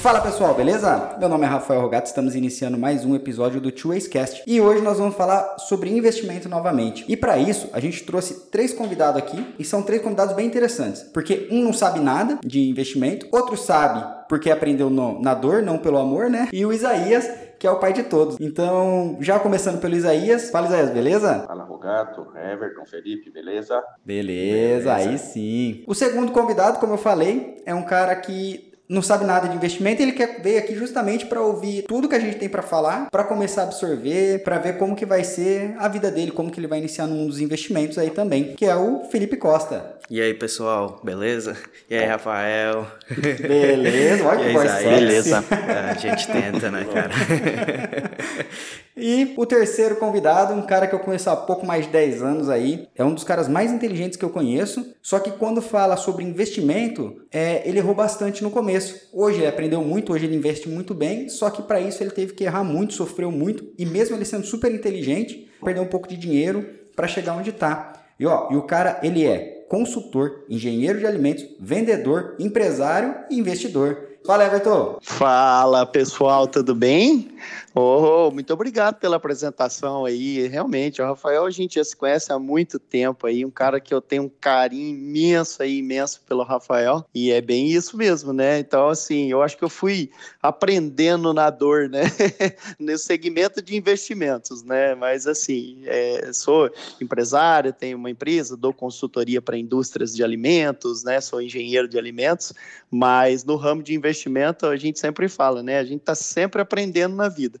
Fala pessoal, beleza? Meu nome é Rafael Rogato, estamos iniciando mais um episódio do Two Ways Cast e hoje nós vamos falar sobre investimento novamente. E para isso, a gente trouxe três convidados aqui e são três convidados bem interessantes, porque um não sabe nada de investimento, outro sabe porque aprendeu no, na dor, não pelo amor, né? E o Isaías, que é o pai de todos. Então, já começando pelo Isaías. Fala, Isaías, beleza? Fala, Rogato, Everton, Felipe, beleza? Beleza, beleza, aí sim. O segundo convidado, como eu falei, é um cara que não sabe nada de investimento, ele quer ver aqui justamente para ouvir tudo que a gente tem para falar, para começar a absorver, para ver como que vai ser a vida dele, como que ele vai iniciar no mundo dos investimentos aí também, que é o Felipe Costa. E aí, pessoal, beleza? E aí, Rafael? Beleza, olha que voz Beleza. É, a gente tenta, né, cara? E o terceiro convidado, um cara que eu conheço há pouco mais de 10 anos aí, é um dos caras mais inteligentes que eu conheço, só que quando fala sobre investimento, é, ele errou bastante no começo. Hoje ele aprendeu muito, hoje ele investe muito bem, só que para isso ele teve que errar muito, sofreu muito, e mesmo ele sendo super inteligente, perdeu um pouco de dinheiro para chegar onde está. E, e o cara, ele é consultor, engenheiro de alimentos, vendedor, empresário e investidor. Fala, Everton. Fala, pessoal, tudo bem? Oh, muito obrigado pela apresentação aí. Realmente, o Rafael a gente já se conhece há muito tempo aí, um cara que eu tenho um carinho imenso aí, imenso pelo Rafael, e é bem isso mesmo, né? Então, assim, eu acho que eu fui aprendendo na dor, né? no segmento de investimentos, né? Mas, assim, é, sou empresário, tenho uma empresa, dou consultoria para indústrias de alimentos, né? Sou engenheiro de alimentos, mas no ramo de investimento a gente sempre fala, né? A gente está sempre aprendendo na vida.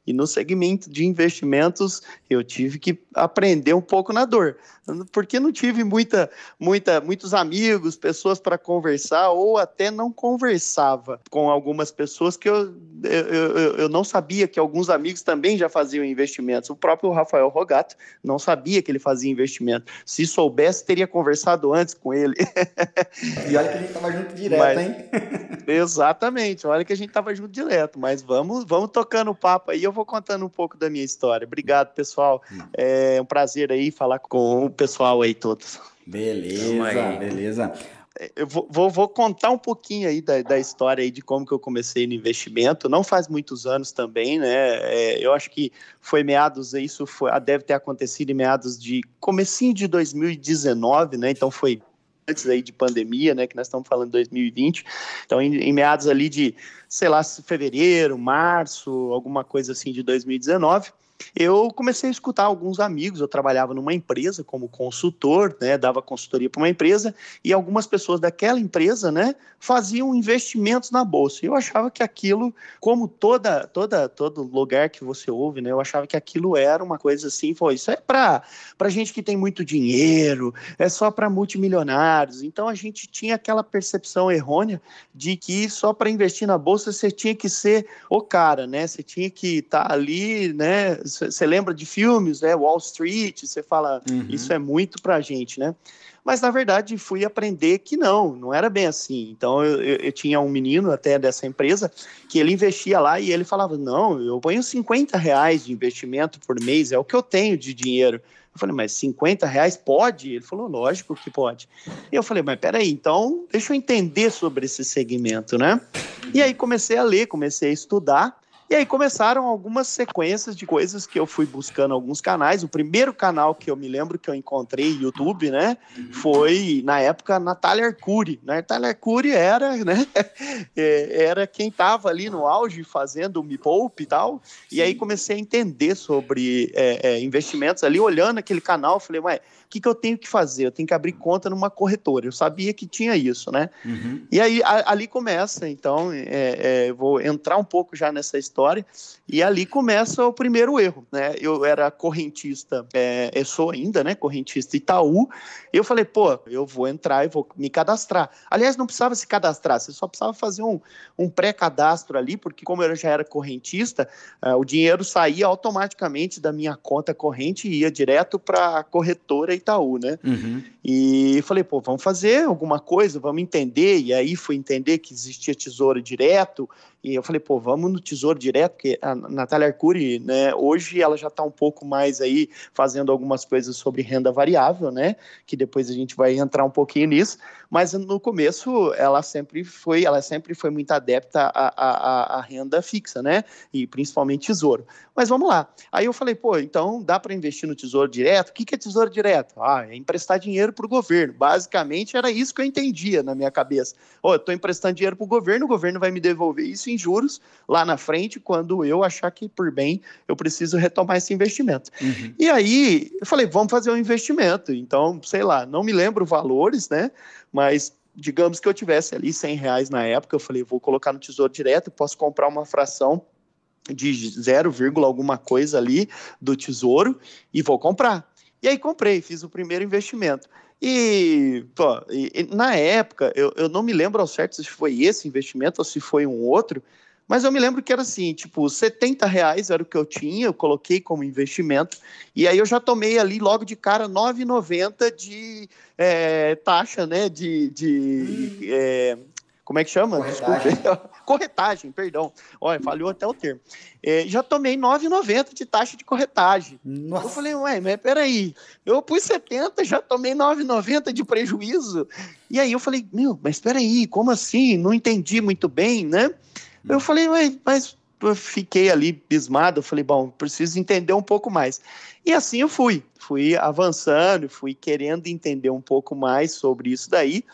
E no segmento de investimentos, eu tive que aprender um pouco na dor, porque não tive muita, muita, muitos amigos, pessoas para conversar, ou até não conversava com algumas pessoas que eu, eu, eu, eu, não sabia que alguns amigos também já faziam investimentos. O próprio Rafael Rogato não sabia que ele fazia investimento. Se soubesse, teria conversado antes com ele. E olha que a gente estava junto direto, mas, hein? Exatamente, olha que a gente estava junto direto, mas vamos, vamos tocando o papo aí eu vou contando um pouco da minha história. Obrigado, pessoal. É um prazer aí falar com o pessoal aí todos. Beleza, beleza. É, eu vou, vou, vou, contar um pouquinho aí da, da, história aí de como que eu comecei no investimento. Não faz muitos anos também, né? É, eu acho que foi meados, isso foi, deve ter acontecido em meados de comecinho de 2019, né? Então foi antes aí de pandemia, né, que nós estamos falando de 2020. Então, em, em, meados ali de, sei lá, fevereiro, março, alguma coisa assim de 2019, eu comecei a escutar alguns amigos. Eu trabalhava numa empresa como consultor, né, dava consultoria para uma empresa, e algumas pessoas daquela empresa, né, faziam investimentos na bolsa. Eu achava que aquilo, como toda, toda, todo lugar que você ouve, né, eu achava que aquilo era uma coisa assim, foi isso é para para gente que tem muito dinheiro, é só para multimilionários. Então a gente tinha aquela percepção errônea de que só para investir na bolsa você tinha que ser o cara, né? Você tinha que estar tá ali, né? Você lembra de filmes, né? Wall Street, você fala, uhum. isso é muito pra gente, né? Mas na verdade fui aprender que não, não era bem assim. Então eu, eu, eu, tinha um menino até dessa empresa que ele investia lá e ele falava: Não, eu ponho 50 reais de investimento por mês, é o que eu tenho de dinheiro. Eu falei, mas 50 reais pode? Ele falou, lógico que pode. E eu falei, mas peraí, então deixa eu entender sobre esse segmento, né? E aí comecei a ler, comecei a estudar. E aí começaram algumas sequências de coisas que eu fui buscando alguns canais. O primeiro canal que eu me lembro que eu encontrei YouTube, né, foi na época Natália Arcuri. Natália Arcuri era, né, é, era quem estava ali no auge fazendo o Me Poupe e tal. E aí comecei a entender sobre é, é, investimentos ali, olhando aquele canal, falei, ué, que, que eu tenho que fazer? Eu tenho que abrir conta numa corretora. Eu sabia que tinha isso, né? Uhum. E aí a, ali começa, então, é, é, vou entrar um pouco já nessa história, e ali começa o primeiro erro, né? Eu era correntista, é, eu sou ainda, né? Correntista Itaú, e eu falei, pô, eu vou entrar e vou me cadastrar. Aliás, não precisava se cadastrar, você só precisava fazer um, um pré-cadastro ali, porque como eu já era correntista, uh, o dinheiro saía automaticamente da minha conta corrente e ia direto para a corretora Itaú, né? Uhum. E falei, pô, vamos fazer alguma coisa, vamos entender. E aí fui entender que existia tesouro direto E eu falei, pô, vamos no Tesouro Direto, porque a Natália Arcuri, né, hoje ela já está um pouco mais aí fazendo algumas coisas sobre renda variável, né, que depois a gente vai entrar um pouquinho nisso, mas no começo ela sempre foi, ela sempre foi muito adepta à, à, à renda fixa, né, e principalmente Tesouro. Mas vamos lá. Aí eu falei, pô, então dá para investir no Tesouro Direto? O que, que é Tesouro Direto? Ah, é emprestar dinheiro para o governo. Basicamente era isso que eu entendia na minha cabeça. Oh, eu estou emprestando dinheiro para o governo, o governo vai me devolver isso em juros lá na frente, quando eu achar que por bem eu preciso retomar esse investimento. Uhum. E aí eu falei, vamos fazer um investimento. Então, sei lá, não me lembro valores, né? Mas digamos que eu tivesse ali 100 reais na época, eu falei, vou colocar no Tesouro Direto, posso comprar uma fração de 0, alguma coisa ali do tesouro e vou comprar. E aí comprei, fiz o primeiro investimento. E, pô, e, na época, eu, eu não me lembro ao certo se foi esse investimento ou se foi um outro, mas eu me lembro que era assim, tipo, 70 reais era o que eu tinha, eu coloquei como investimento, e aí eu já tomei ali logo de cara 9,90 de é, taxa, né, de, de hum. é, como é que chama? Corretagem. Desculpa. corretagem, perdão. Olha, falhou até o termo. É, já tomei 9,90 de taxa de corretagem. Nossa. Eu falei, ué, mas peraí, eu pus 70, já tomei 9,90 de prejuízo. E aí eu falei, meu, mas peraí, como assim? Não entendi muito bem, né? Eu hum. falei, ué, mas eu fiquei ali bismado, eu falei, bom, preciso entender um pouco mais. E assim eu fui, fui avançando, fui querendo entender um pouco mais sobre isso daí,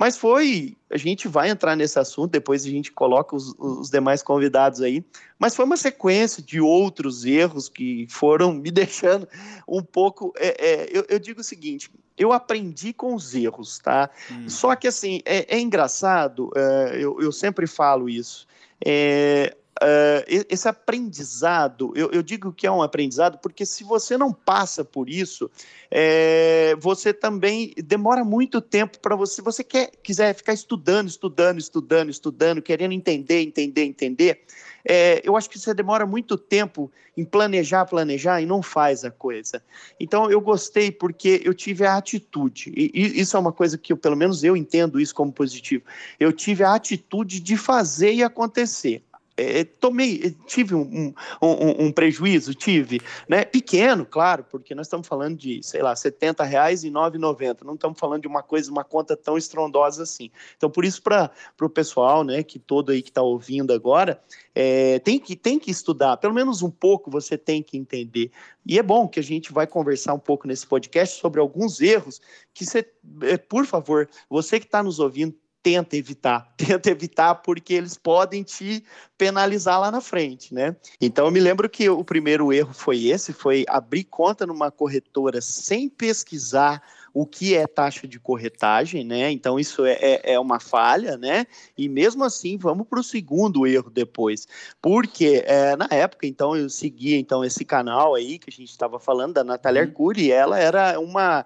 mas foi, a gente vai entrar nesse assunto, depois a gente coloca os, os demais convidados aí, mas foi uma sequência de outros erros que foram me deixando um pouco. É, é, eu, eu, digo o seguinte: eu aprendi com os erros, tá? Hum. Só que assim, é, é engraçado, é, eu, eu sempre falo isso. É, uh, esse aprendizado, eu, eu, digo que é um aprendizado porque se você não passa por isso, é, você também demora muito tempo para você, você quer, quiser ficar estudando, estudando, estudando, estudando, querendo entender, entender, entender, é, eu acho que você demora muito tempo em planejar, planejar e não faz a coisa. Então eu gostei porque eu tive a atitude, e, e isso é uma coisa que eu, pelo menos eu entendo isso como positivo. Eu tive a atitude de fazer e acontecer. É, tomei, tive um, um, um, prejuízo, tive, né? Pequeno, claro, porque nós estamos falando de, sei lá, 70 reais e 9,90. Não estamos falando de uma coisa, uma conta tão estrondosa assim. Então, por isso, para o pessoal, né, que todo aí que está ouvindo agora, é, tem, que, tem que estudar, pelo menos um pouco você tem que entender. E é bom que a gente vai conversar um pouco nesse podcast sobre alguns erros que você, é, por favor, você que está nos ouvindo, tenta evitar, tenta evitar porque eles podem te penalizar lá na frente, né? Então eu me lembro que o primeiro erro foi esse, foi abrir conta numa corretora sem pesquisar o que é taxa de corretagem, né? Então isso é, é, é uma falha, né? E mesmo assim, vamos para o segundo erro depois, porque é, na época, então eu seguia então esse canal aí que a gente estava falando da Natália uhum. Arcuri, ela era uma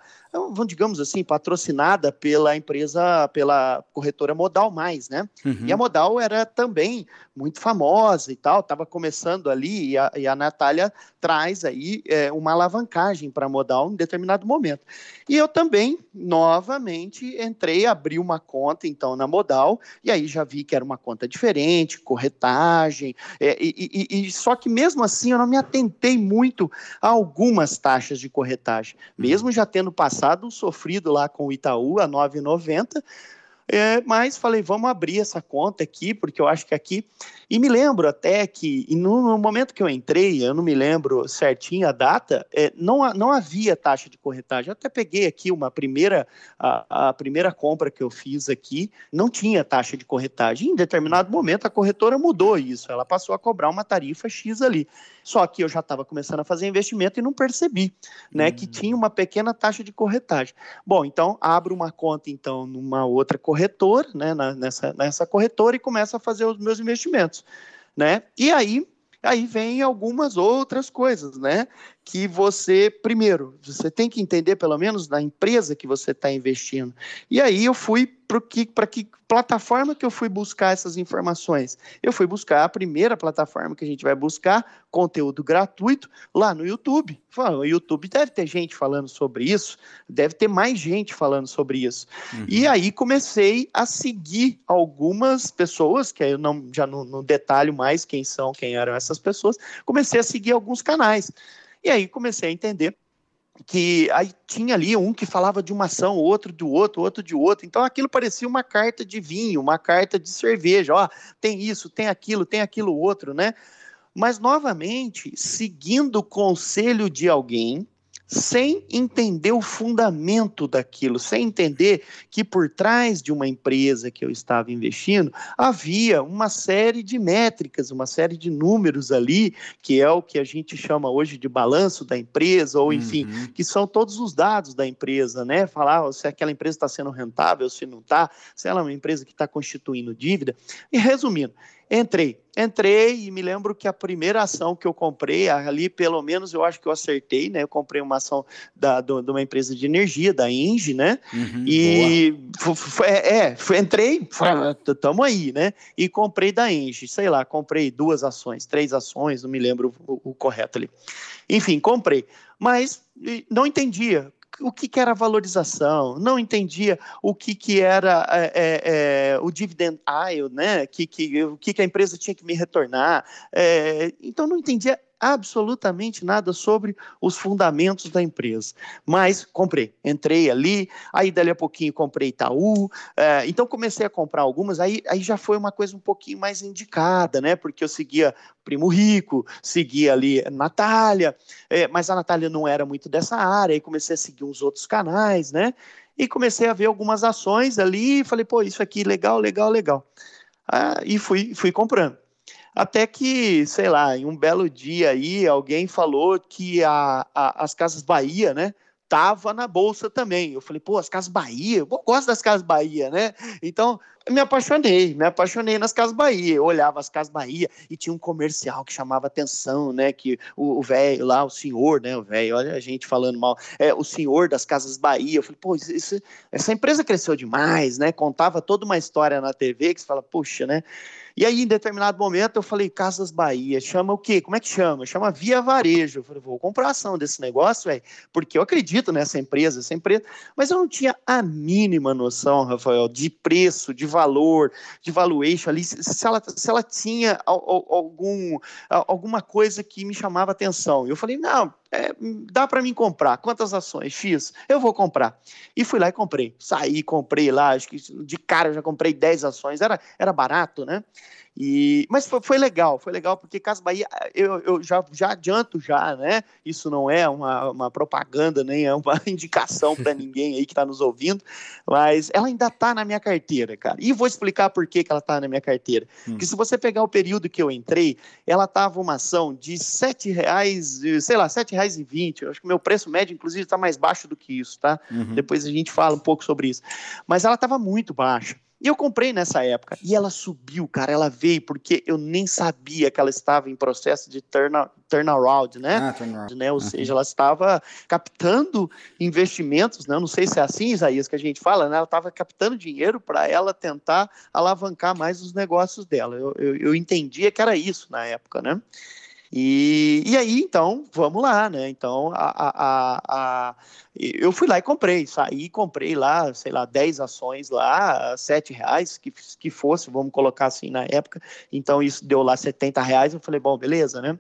digamos assim, patrocinada pela empresa, pela corretora Modal Mais, né? Uhum. E a Modal era também muito famosa e tal, estava começando ali, e a, e a Natália traz aí é, uma alavancagem para a Modal em determinado momento. E eu também, novamente, entrei, abri uma conta, então, na Modal, e aí já vi que era uma conta diferente, corretagem, é, e, e, e, só que mesmo assim eu não me atentei muito a algumas taxas de corretagem, uhum. mesmo já tendo passado sofrido lá com o Itaú a 9,90, é, mas falei, vamos abrir essa conta aqui, porque eu acho que aqui. E me lembro até que, no, no momento que eu entrei, eu não me lembro certinho a data, é, não, não havia taxa de corretagem. Eu até peguei aqui uma primeira, a, a, primeira compra que eu fiz aqui, não tinha taxa de corretagem. Em determinado momento, a corretora mudou isso, ela passou a cobrar uma tarifa X ali. Só que eu já estava começando a fazer investimento e não percebi, né, que hum. tinha uma pequena taxa de corretagem. Bom, então abro uma conta então numa outra corretora, né, na, nessa, nessa corretora e começo a fazer os meus investimentos, né? E aí aí vem algumas outras coisas, né? Que você, primeiro, você tem que entender pelo menos na empresa que você está investindo. E aí eu fui para que, que plataforma que eu fui buscar essas informações? Eu fui buscar a primeira plataforma que a gente vai buscar, conteúdo gratuito, lá no YouTube. O YouTube deve ter gente falando sobre isso, deve ter mais gente falando sobre isso. Uhum. E aí comecei a seguir algumas pessoas, que eu não, já não, não detalho mais quem são, quem eram essas pessoas, comecei a seguir alguns canais. E aí comecei a entender que aí tinha ali um que falava de uma ação, outro do outro, outro de outro. Então aquilo parecia uma carta de vinho, uma carta de cerveja. Ó, tem isso, tem aquilo, tem aquilo outro, né? Mas novamente, seguindo o conselho de alguém, sem entender o fundamento daquilo, sem entender que por trás de uma empresa que eu estava investindo havia uma série de métricas, uma série de números ali, que é o que a gente chama hoje de balanço da empresa, ou enfim, uhum. que são todos os dados da empresa, né? Falar se aquela empresa está sendo rentável, se não está, se ela é uma empresa que está constituindo dívida. E resumindo, Entrei. Entrei e me lembro que a primeira ação que eu comprei, ali pelo menos eu acho que eu acertei, né? Eu comprei uma ação da, do, de uma empresa de energia, da Engie, né? Uhum, e foi, é, foi, entrei, estamos aí, né? E comprei da Engie, sei lá, comprei duas ações, três ações, não me lembro o, o correto ali. Enfim, comprei. Mas não entendia o que, que, era valorização, não entendia o que, que era é, é, é o dividend yield, né? Que, que, o que, que a empresa tinha que me retornar. É, então, não entendia absolutamente nada sobre os fundamentos da empresa. Mas comprei, entrei ali, aí dali a pouquinho comprei Itaú, é, então comecei a comprar algumas, aí, aí já foi uma coisa um pouquinho mais indicada, né? Porque eu seguia Primo Rico, seguia ali Natália, é, mas a Natália não era muito dessa área, aí comecei a seguir uns outros canais, né? E comecei a ver algumas ações ali, e falei, pô, isso aqui legal, legal, legal. Ah, e fui, fui comprando. Até que, sei lá, em um belo dia aí, alguém falou que a, a, as Casas Bahia, né? Tava na bolsa também. Eu falei, pô, as Casas Bahia, eu gosto das Casas Bahia, né? Então, me apaixonei, me apaixonei nas Casas Bahia. Eu olhava as Casas Bahia e tinha um comercial que chamava atenção, né? Que o velho lá, o senhor, né? O velho, olha a gente falando mal, é o senhor das Casas Bahia. Eu falei, pô, isso, essa empresa cresceu demais, né? Contava toda uma história na TV que você fala, puxa, né? E aí, em determinado momento, eu falei, Casas Bahia, chama o quê? Como é que chama? Chama Via Varejo. Eu falei, vou comprar ação desse negócio, velho, porque eu acredito nessa empresa, essa empresa. Mas eu não tinha a mínima noção, Rafael, de preço, de valor, de valuation ali, se ela, se ela tinha algum, alguma coisa que me chamava atenção. Eu falei, não, é, dá para mim comprar. Quantas ações? X. Eu vou comprar. E fui lá e comprei. Saí, comprei lá, acho que de cara eu já comprei 10 ações. Era, era barato, né? E, mas foi, foi, legal, foi legal, porque Casa Bahia, eu, eu já, já adianto já, né? Isso não é uma, uma propaganda, nem é uma indicação para ninguém aí que está nos ouvindo, mas ela ainda está na minha carteira, cara. E vou explicar por que, que ela está na minha carteira. Hum. Porque se você pegar o período que eu entrei, ela estava uma ação de R$ reais, sei lá, R$ 7,20. Eu acho que o meu preço médio, inclusive, está mais baixo do que isso, tá? Uhum. Depois a gente fala um pouco sobre isso. Mas ela estava muito baixa. E eu comprei nessa época. E ela subiu, cara. Ela veio porque eu nem sabia que ela estava em processo de turn, turnaround, né? Ah, turnaround. né? Ou uhum. seja, ela estava captando investimentos, né? Não sei se é assim, Isaías, que a gente fala, né? Ela estava captando dinheiro para ela tentar alavancar mais os negócios dela. Eu, eu, eu entendia que era isso na época, né? E, e aí, então, vamos lá, né? Então, a, a, a, eu fui lá e comprei, saí comprei lá, sei lá, 10 ações lá, 7 reais, que, que fosse, vamos colocar assim na época. Então, isso deu lá 70 reais. Eu falei, bom, beleza, né?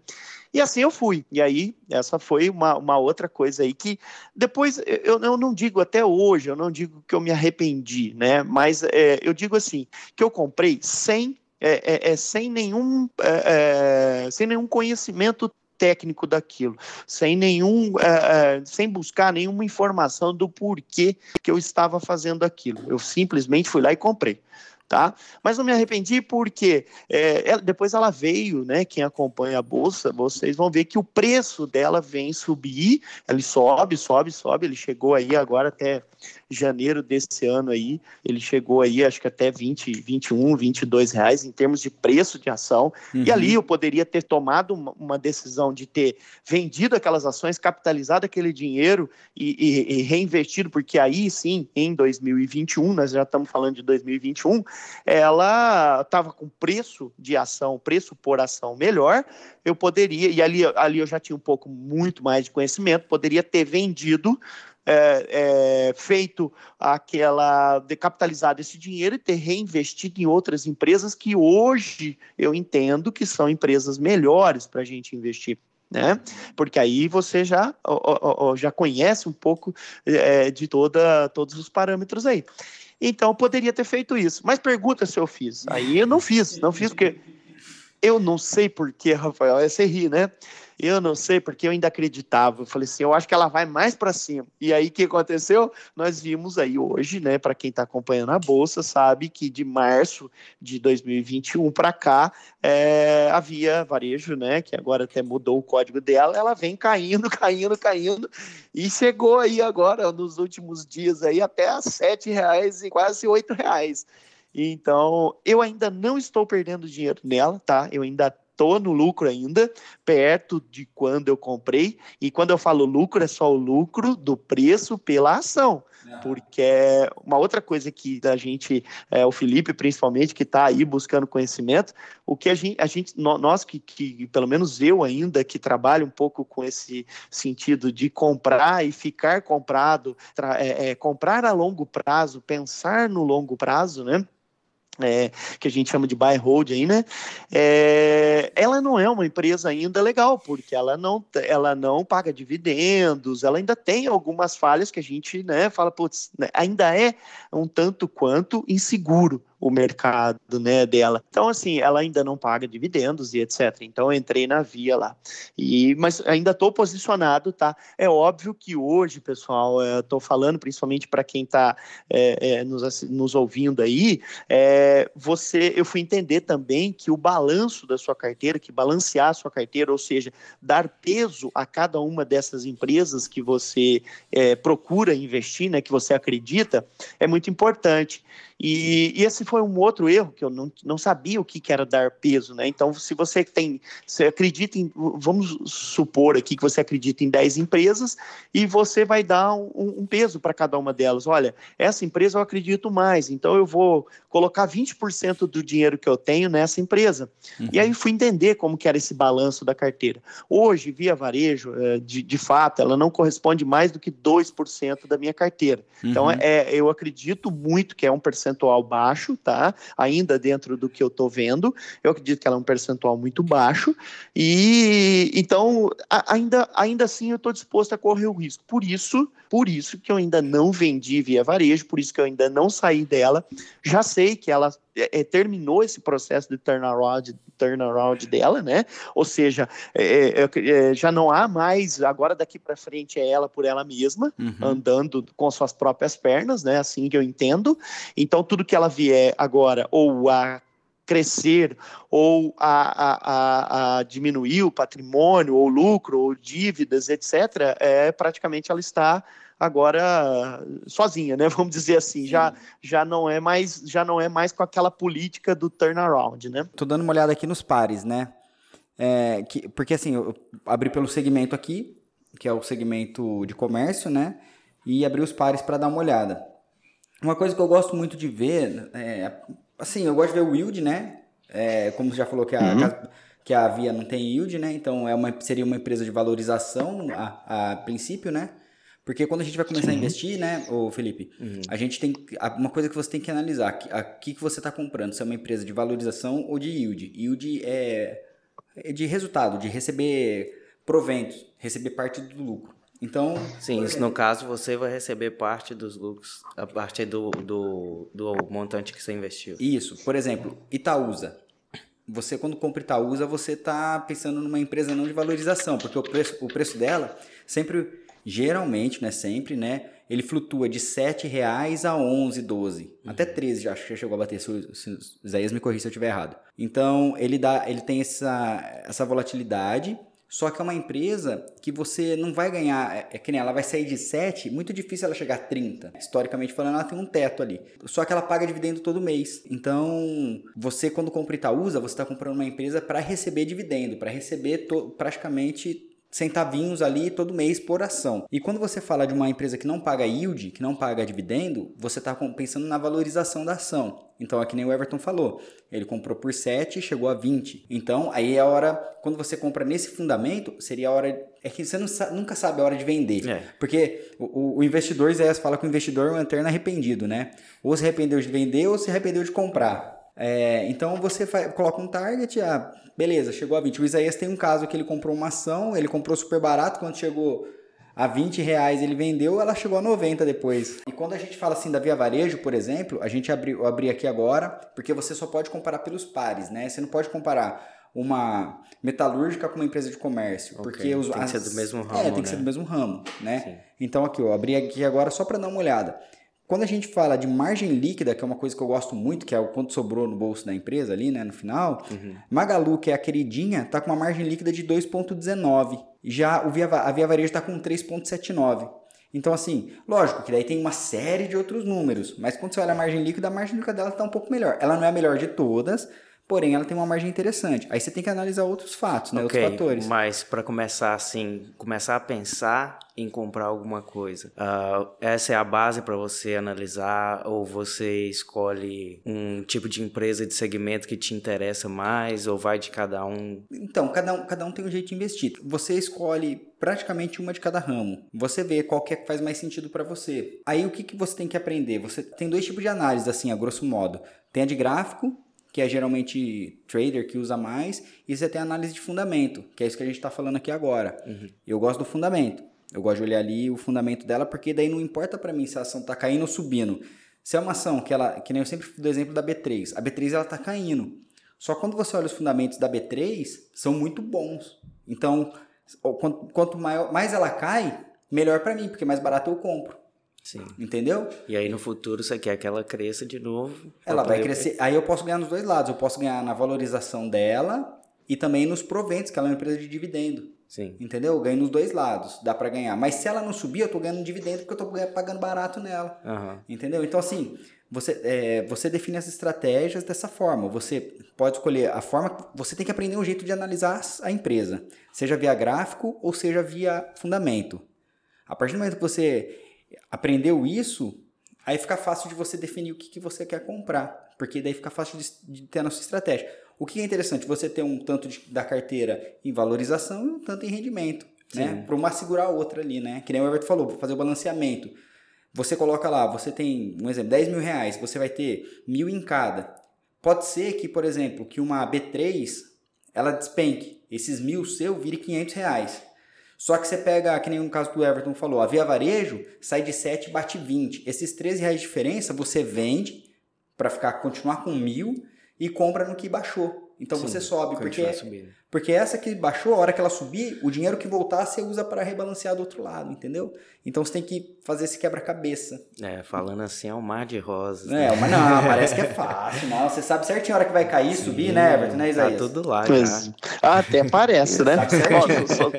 E assim eu fui. E aí, essa foi uma, uma outra coisa aí que depois eu, eu não digo até hoje, eu não digo que eu me arrependi, né? Mas é, eu digo assim, que eu comprei sem é, é, é sem, nenhum, é, é, sem nenhum conhecimento técnico daquilo, sem nenhum, sem buscar nenhuma informação do porquê que eu estava fazendo aquilo. Eu simplesmente fui lá e comprei. tá? Mas não me arrependi porque é, ela, depois ela veio, né? Quem acompanha a bolsa, vocês vão ver que o preço dela vem subir, ele sobe, sobe, sobe. Ele chegou aí agora até janeiro desse ano aí, ele chegou aí, acho que até 20, 21, 22 reais em termos de preço de ação. Uhum. E ali eu poderia ter tomado uma, uma, decisão de ter vendido aquelas ações, capitalizado aquele dinheiro e, e, e reinvestido, porque aí sim, em 2021, nós já estamos falando de 2021, ela estava com preço de ação, preço por ação melhor, eu poderia, e ali, ali eu já tinha um pouco muito mais de conhecimento, poderia ter vendido é, é, feito aquela decapitalizado esse dinheiro e ter reinvestido em outras empresas que hoje eu entendo que são empresas melhores para a gente investir. Né? Porque aí você já, ó, ó, já conhece um pouco é, de toda, todos os parâmetros aí. Então poderia ter feito isso. Mas pergunta se eu fiz. Aí eu não fiz, não fiz porque eu não sei porquê, Rafael. Você ri, né? Eu não sei, porque eu ainda acreditava. Eu falei assim, eu acho que ela vai mais para cima. E aí o que aconteceu? Nós vimos aí hoje, né, para quem está acompanhando a bolsa, sabe que de março de 2021 para cá, é, a Varejo, né, que agora até mudou o código dela, ela vem caindo, caindo, caindo e chegou aí agora nos últimos dias aí até a sete reais e quase oito reais. Então, eu ainda não estou perdendo dinheiro nela, tá? Eu ainda tô no lucro ainda, perto de quando eu comprei. E quando eu falo lucro, é só o lucro do preço pela ação. Porque é uma outra coisa que a gente, é, o Felipe principalmente, que está aí buscando conhecimento, o que a gente, a gente nós que, que, pelo menos eu ainda, que trabalho um pouco com esse sentido de comprar e ficar comprado, é, é, comprar a longo prazo, pensar no longo prazo, né? É, que a gente chama de buy hold aí, né? É, ela não é uma empresa ainda legal, porque ela não, ela não paga dividendos, ela ainda tem algumas falhas que a gente né, fala, putz, né, ainda é um tanto quanto inseguro o mercado né, dela. Então, assim, ela ainda não paga dividendos e etc. Então, entrei na via lá. E, mas ainda estou posicionado, tá? É óbvio que hoje, pessoal, estou falando principalmente para quem está é, é, nos, nos ouvindo aí, é, você, eu fui entender também que o balanço da sua carteira, que balancear a sua carteira, ou seja, dar peso a cada uma dessas empresas que você é, procura investir, né, que você acredita, é muito importante. E, e, esse foi um outro erro que eu não, não sabia o que, que era dar peso, né? Então, se você tem, você acredita em, vamos supor aqui que você acredita em 10 empresas e você vai dar um, um peso para cada uma delas. Olha, essa empresa eu acredito mais, então eu vou colocar 20% do dinheiro que eu tenho nessa empresa. Uhum. E aí fui entender como que era esse balanço da carteira. Hoje, via varejo, eh, de, de fato, ela não corresponde mais do que 2% da minha carteira. Então, uhum. Então, é, eu acredito muito que é um percentual percentual baixo, tá? Ainda dentro do que eu estou vendo. Eu acredito que ela é um percentual muito baixo. E então, a, ainda, ainda assim, eu estou disposto a correr o risco. Por isso, por isso que eu ainda não vendi via varejo, por isso que eu ainda não saí dela. Já sei que ela é, é, terminou esse processo de turnaround, turnaround dela, né? Ou seja, é, é, é já não há mais, agora daqui para frente é ela por ela mesma, uhum. andando com suas próprias pernas, né? Assim que eu entendo. Então, tudo que ela vier agora, ou a crescer ou a, a, a, a, diminuir o patrimônio ou lucro ou dívidas, etc., é praticamente ela está agora sozinha, né? Vamos dizer assim, já, já não é mais já não é mais com aquela política do turnaround, né? Tô dando uma olhada aqui nos pares, né? É, que, porque assim, eu abri pelo segmento aqui, que é o segmento de comércio, né? E abri os pares para dar uma olhada. Uma coisa que eu gosto muito de ver, é, assim, eu gosto de ver o yield, né? É, como você já falou que a, uhum. que a Via não tem yield, né? Então é uma, seria uma empresa de valorização a, a princípio, né? Porque quando a gente vai começar Sim. a investir, né, o Felipe, uhum. a gente tem uma coisa que você tem que analisar, aqui que você está comprando, se é uma empresa de valorização ou de yield. Yield é, é de resultado, de receber proventos, receber parte do lucro. Então, sim, isso no caso você vai receber parte dos lucros, a parte do, do, do montante que você investiu. Isso, por exemplo, Itaúsa. Você quando compra Itaúsa, você está pensando numa empresa não de valorização, porque o preço, o preço dela sempre geralmente, não é sempre, né? Ele flutua de 7 reais a 11, 12. Até 13 já, acho que já chegou a bater, se o, Isaías me corrija se eu estiver errado. Então, ele, dá, ele tem essa, essa volatilidade, só que é uma empresa que você não vai ganhar, é, é que nem ela vai sair de 7, muito difícil ela chegar a 30. Historicamente falando, ela tem um teto ali. Só que ela paga dividendo todo mês. Então, você quando compra Itaúsa, você está comprando uma empresa para receber dividendo, para receber praticamente centavinhos ali todo mês por ação. E quando você fala de uma empresa que não paga yield, que não paga dividendo, você está pensando na valorização da ação. Então, é que nem o Everton falou, ele comprou por 7 e chegou a 20. Então, aí é a hora, quando você compra nesse fundamento, seria a hora, é que você sa- nunca sabe a hora de vender. É. Porque o, o investidor, Zé fala que o investidor é um eterno arrependido, né? Ou se arrependeu de vender ou se arrependeu de comprar. É, então você coloca um target, ah, beleza, chegou a 20. O Isaías tem um caso que ele comprou uma ação, ele comprou super barato, quando chegou a 20 reais ele vendeu, ela chegou a 90 depois. E quando a gente fala assim da Via Varejo, por exemplo, a gente abriu, eu abri aqui agora, porque você só pode comparar pelos pares, né? Você não pode comparar uma metalúrgica com uma empresa de comércio, Ok, porque os tem que ser as- do mesmo É, ramo, tem que né? ser do mesmo ramo, né? Sim. Então aqui, ó, abri aqui agora só para dar uma olhada. Quando a gente fala de margem líquida, que é uma coisa que eu gosto muito, que é o quanto sobrou no bolso da empresa ali, né, no final, Uhum. Magalu, que é a queridinha, tá com uma margem líquida de 2,19. Já o Via, a Via Varejo tá com 3,79. Então, assim, lógico que daí tem uma série de outros números, mas quando você olha a margem líquida, a margem líquida dela tá um pouco melhor. Ela não é a melhor de todas, porém ela tem uma margem interessante. Aí você tem que analisar outros fatos, né, Ok, outros fatores. mas para começar assim, começar a pensar em comprar alguma coisa, ah, essa é a base para você analisar ou você escolhe um tipo de empresa de segmento que te interessa mais ou vai de cada um? Então, cada um, cada um tem um jeito de investir. Você escolhe praticamente uma de cada ramo. Você vê qual que é que faz mais sentido para você. Aí o que, que você tem que aprender? Você tem dois tipos de análise, assim, a grosso modo. Tem a de gráfico, que é geralmente trader que usa mais, e você tem análise de fundamento, que é isso que a gente está falando aqui agora. Eu gosto do fundamento. Eu gosto de olhar ali o fundamento dela, porque daí não importa para mim se a ação está caindo ou subindo. Se é uma ação que ela, que nem eu sempre do exemplo da B3, a B3 ela está caindo. Só quando você olha os fundamentos da B3, são muito bons. Então, quanto, quanto maior, mais ela cai, melhor para mim, porque mais barato eu compro. Sim. Entendeu? E aí no futuro você quer que ela cresça de novo? Ela vai crescer. Aí eu posso ganhar nos dois lados. Eu posso ganhar na valorização dela e também nos proventos, que ela é uma empresa de dividendo. Sim. Entendeu? Eu ganho nos dois lados. Dá para ganhar. Mas se ela não subir, eu tô ganhando um dividendo porque eu tô pagando barato nela. Aham. Entendeu? Então, assim, você, é, você define as estratégias dessa forma. Você pode escolher a forma. Você tem que aprender um jeito de analisar a empresa, seja via gráfico ou seja via fundamento. A partir do momento que você aprendeu isso, aí fica fácil de você definir o que, que você quer comprar, porque daí fica fácil de, de ter a nossa estratégia. O que é interessante? Você ter um tanto de- da carteira em valorização e um tanto em rendimento, né? Para uma segurar a outra ali, né? Que nem o Everton falou, para fazer o balanceamento. Você coloca lá, você tem, um exemplo, 10 mil reais, você vai ter mil em cada. Pode ser que, por exemplo, que uma B3, ela despenque. Esses mil seu vire 500 reais. Só que você pega, que nem no caso do Everton falou, a Via Varejo sai de 7 e bate 20. Esses 13 reais de diferença você vende para ficar continuar com mil e compra no que baixou. Então Sim, você sobe, porque. Porque essa que baixou, a hora que ela subir, o dinheiro que voltar você usa para rebalancear do outro lado, entendeu? Então você tem que fazer esse quebra-cabeça. É, falando assim é um mar de rosas. É, mas não, parece que é fácil, não. Você sabe certinho a hora que vai cair, subir, né, Everton, né, Tá Isaías? tudo lá Pois- já. Ah, Até parece, né?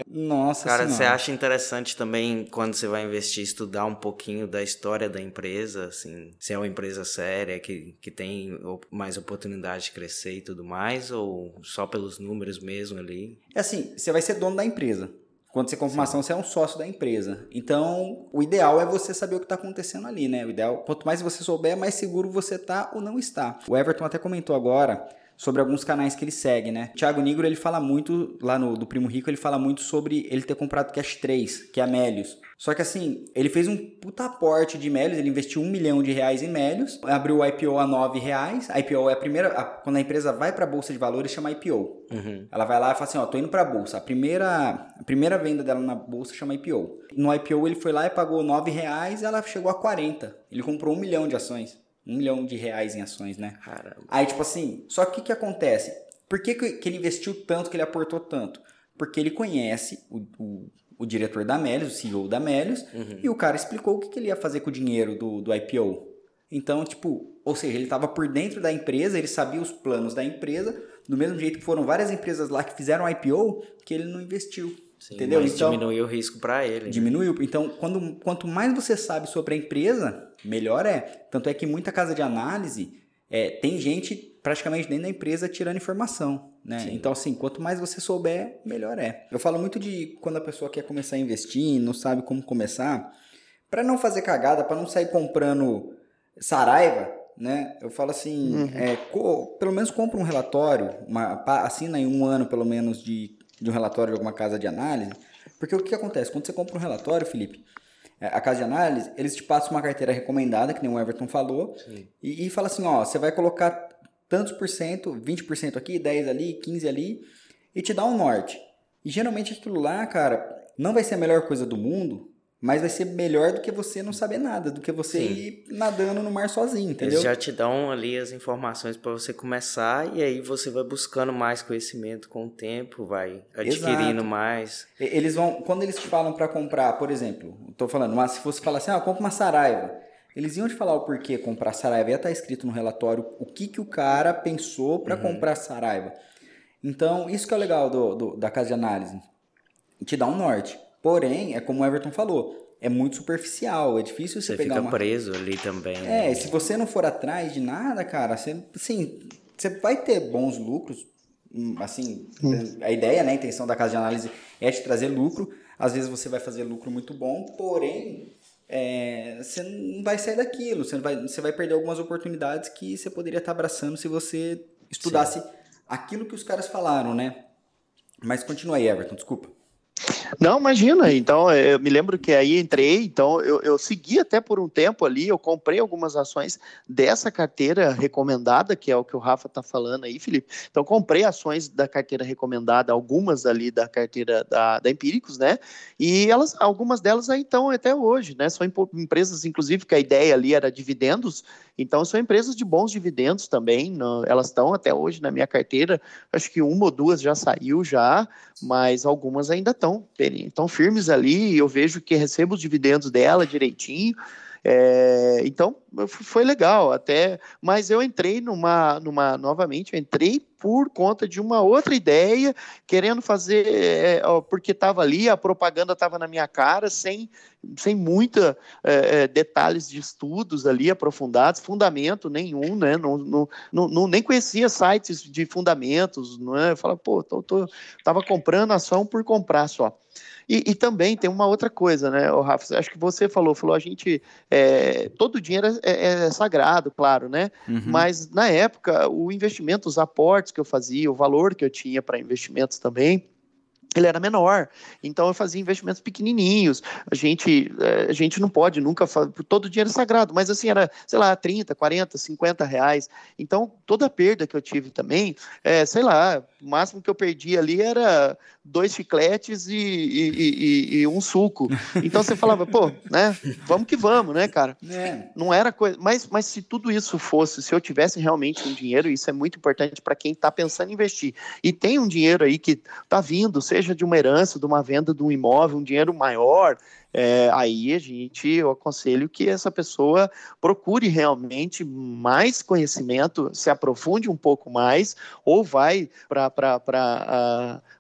Nossa Cara, você senhora. acha interessante também quando você vai investir estudar um pouquinho da história da empresa, assim, se é uma empresa séria que, que tem mais oportunidade de crescer e tudo mais, ou só pelos números mesmo ali? É assim, você vai ser dono da empresa. Quando você compra uma ação, você é um sócio da empresa. Então, o ideal é você saber o que está acontecendo ali, né? O ideal, quanto mais você souber, mais seguro você tá ou não está. O Everton até comentou agora sobre alguns canais que ele segue, né? Thiago Nigro, ele fala muito, lá no do Primo Rico, ele fala muito sobre ele ter comprado Cash 3, que é a Melios. Só que assim, ele fez um puta aporte de Melios, ele investiu um milhão de reais em Melios, abriu o IPO a nove reais. A IPO é a primeira, a- quando a empresa vai para a bolsa de valores, chama IPO. Uhum. Ela vai lá e fala assim, ó, tô indo bolsa. A primeira, a primeira venda dela na bolsa chama IPO. No IPO ele foi lá e pagou 9 reais ela chegou a 40. Ele comprou um milhão de ações. Um milhão de reais em ações, né? Caramba. Aí, tipo assim, só que o que, acontece? Por que, que ele investiu tanto, que ele aportou tanto? Porque ele conhece o, o, o diretor da Melius, o CEO da Melius, Uhum. e o cara explicou o que, que ele ia fazer com o dinheiro do, do IPO. Então, tipo, ou seja, ele estava por dentro da empresa, ele sabia os planos da empresa, do mesmo jeito que foram várias empresas lá que fizeram IPO, que ele não investiu. Sim, entendeu? Mas Então- diminuiu o risco para ele. né? Diminuiu. Então, quando, quanto mais você sabe sobre a empresa, melhor é. Tanto é que muita casa de análise é, tem gente praticamente dentro da empresa tirando informação. Né? Sim. Então, assim, quanto mais você souber, melhor é. Eu falo muito de quando a pessoa quer começar a investir, não sabe como começar, para não fazer cagada, para não sair comprando Saraiva, né? Eu falo assim, Uhum. é, co- pelo menos compra um relatório, uma, assina em um ano pelo menos de, de um relatório de alguma casa de análise, porque o que acontece? Quando você compra um relatório, Felipe, a casa de análise, eles te passam uma carteira recomendada, que nem o Everton falou, e, e fala assim, ó, você vai colocar tantos por cento, 20% aqui, 10 ali, 15 ali, e te dá um norte. E geralmente aquilo lá, cara, não vai ser a melhor coisa do mundo, mas vai ser melhor do que você não saber nada, do que você Sim. ir nadando no mar sozinho, entendeu? Eles já te dão ali as informações para você começar e aí você vai buscando mais conhecimento com o tempo, vai adquirindo Exato. mais. Eles vão, quando eles te falam pra comprar, por exemplo, tô falando, mas se fosse falar assim, ah, compra uma Saraiva, eles iam te falar o porquê comprar Saraiva, ia estar escrito no relatório o que que o cara pensou pra comprar Saraiva. Então, isso que é legal do, do- da casa de análise, te dá um norte. Porém, é como o Everton falou, é muito superficial, é difícil você, Você pegar fica uma... preso ali também. É, né? e se você não for atrás de nada, cara, você, assim, você vai ter bons lucros, hum, assim, a ideia, né, a intenção da casa de análise é te trazer lucro, às vezes você vai fazer lucro muito bom, porém, é, você não vai sair daquilo, você, não vai, você vai perder algumas oportunidades que você poderia estar abraçando se você estudasse aquilo que os caras falaram, né? Mas continua aí, Everton, desculpa. Não, imagina. Então, eu me lembro que aí entrei, então eu, eu segui até por um tempo ali, eu comprei algumas ações dessa carteira recomendada, que é o que o Rafa está falando aí, Felipe. Então, comprei ações da carteira recomendada, algumas ali da carteira da, da Empíricos, né? E elas, algumas delas aí estão até hoje, né? São empresas, inclusive, que a ideia ali era dividendos, então são empresas de bons dividendos também, no- elas estão até hoje na minha carteira, acho que uma ou duas já saiu já, mas algumas ainda estão estão firmes ali, eu vejo que recebo os dividendos dela direitinho. É, então foi legal até, mas eu entrei numa, numa novamente, eu entrei por conta de uma outra ideia, querendo fazer, é, porque estava ali, a propaganda estava na minha cara, sem, sem muita é, é, detalhes de estudos ali aprofundados, fundamento nenhum, né? Não, não, não- nem conhecia sites de fundamentos, não é? Eu falava, pô, tô, tô, tava comprando ação por comprar só. E, e também tem uma outra coisa, né, Rafa? Acho que você falou, falou, a gente. é, todo dinheiro é, é sagrado, claro, né? Uhum. Mas na época, o investimento, os aportes que eu fazia, o valor que eu tinha para investimentos também, ele era menor. Então eu fazia investimentos pequenininhos. A gente, eh, a gente não pode nunca fa- todo o dinheiro é sagrado, mas assim era, sei lá, 30, 40, 50 reais. Então toda a perda que eu tive também, eh, sei lá, o máximo que eu perdi ali era dois chicletes e, e- e- e- e um suco. Então você falava, pô, né? Vamos que vamos, né, cara? É, não era coisa. Mas, mas se tudo isso fosse, se eu tivesse realmente um dinheiro, isso é muito importante para quem está pensando em investir. E tem um dinheiro aí que está vindo, seja de uma herança, de uma venda de um imóvel, um dinheiro maior. É, aí a gente, eu aconselho que essa pessoa procure realmente mais conhecimento, se aprofunde um pouco mais, ou vai para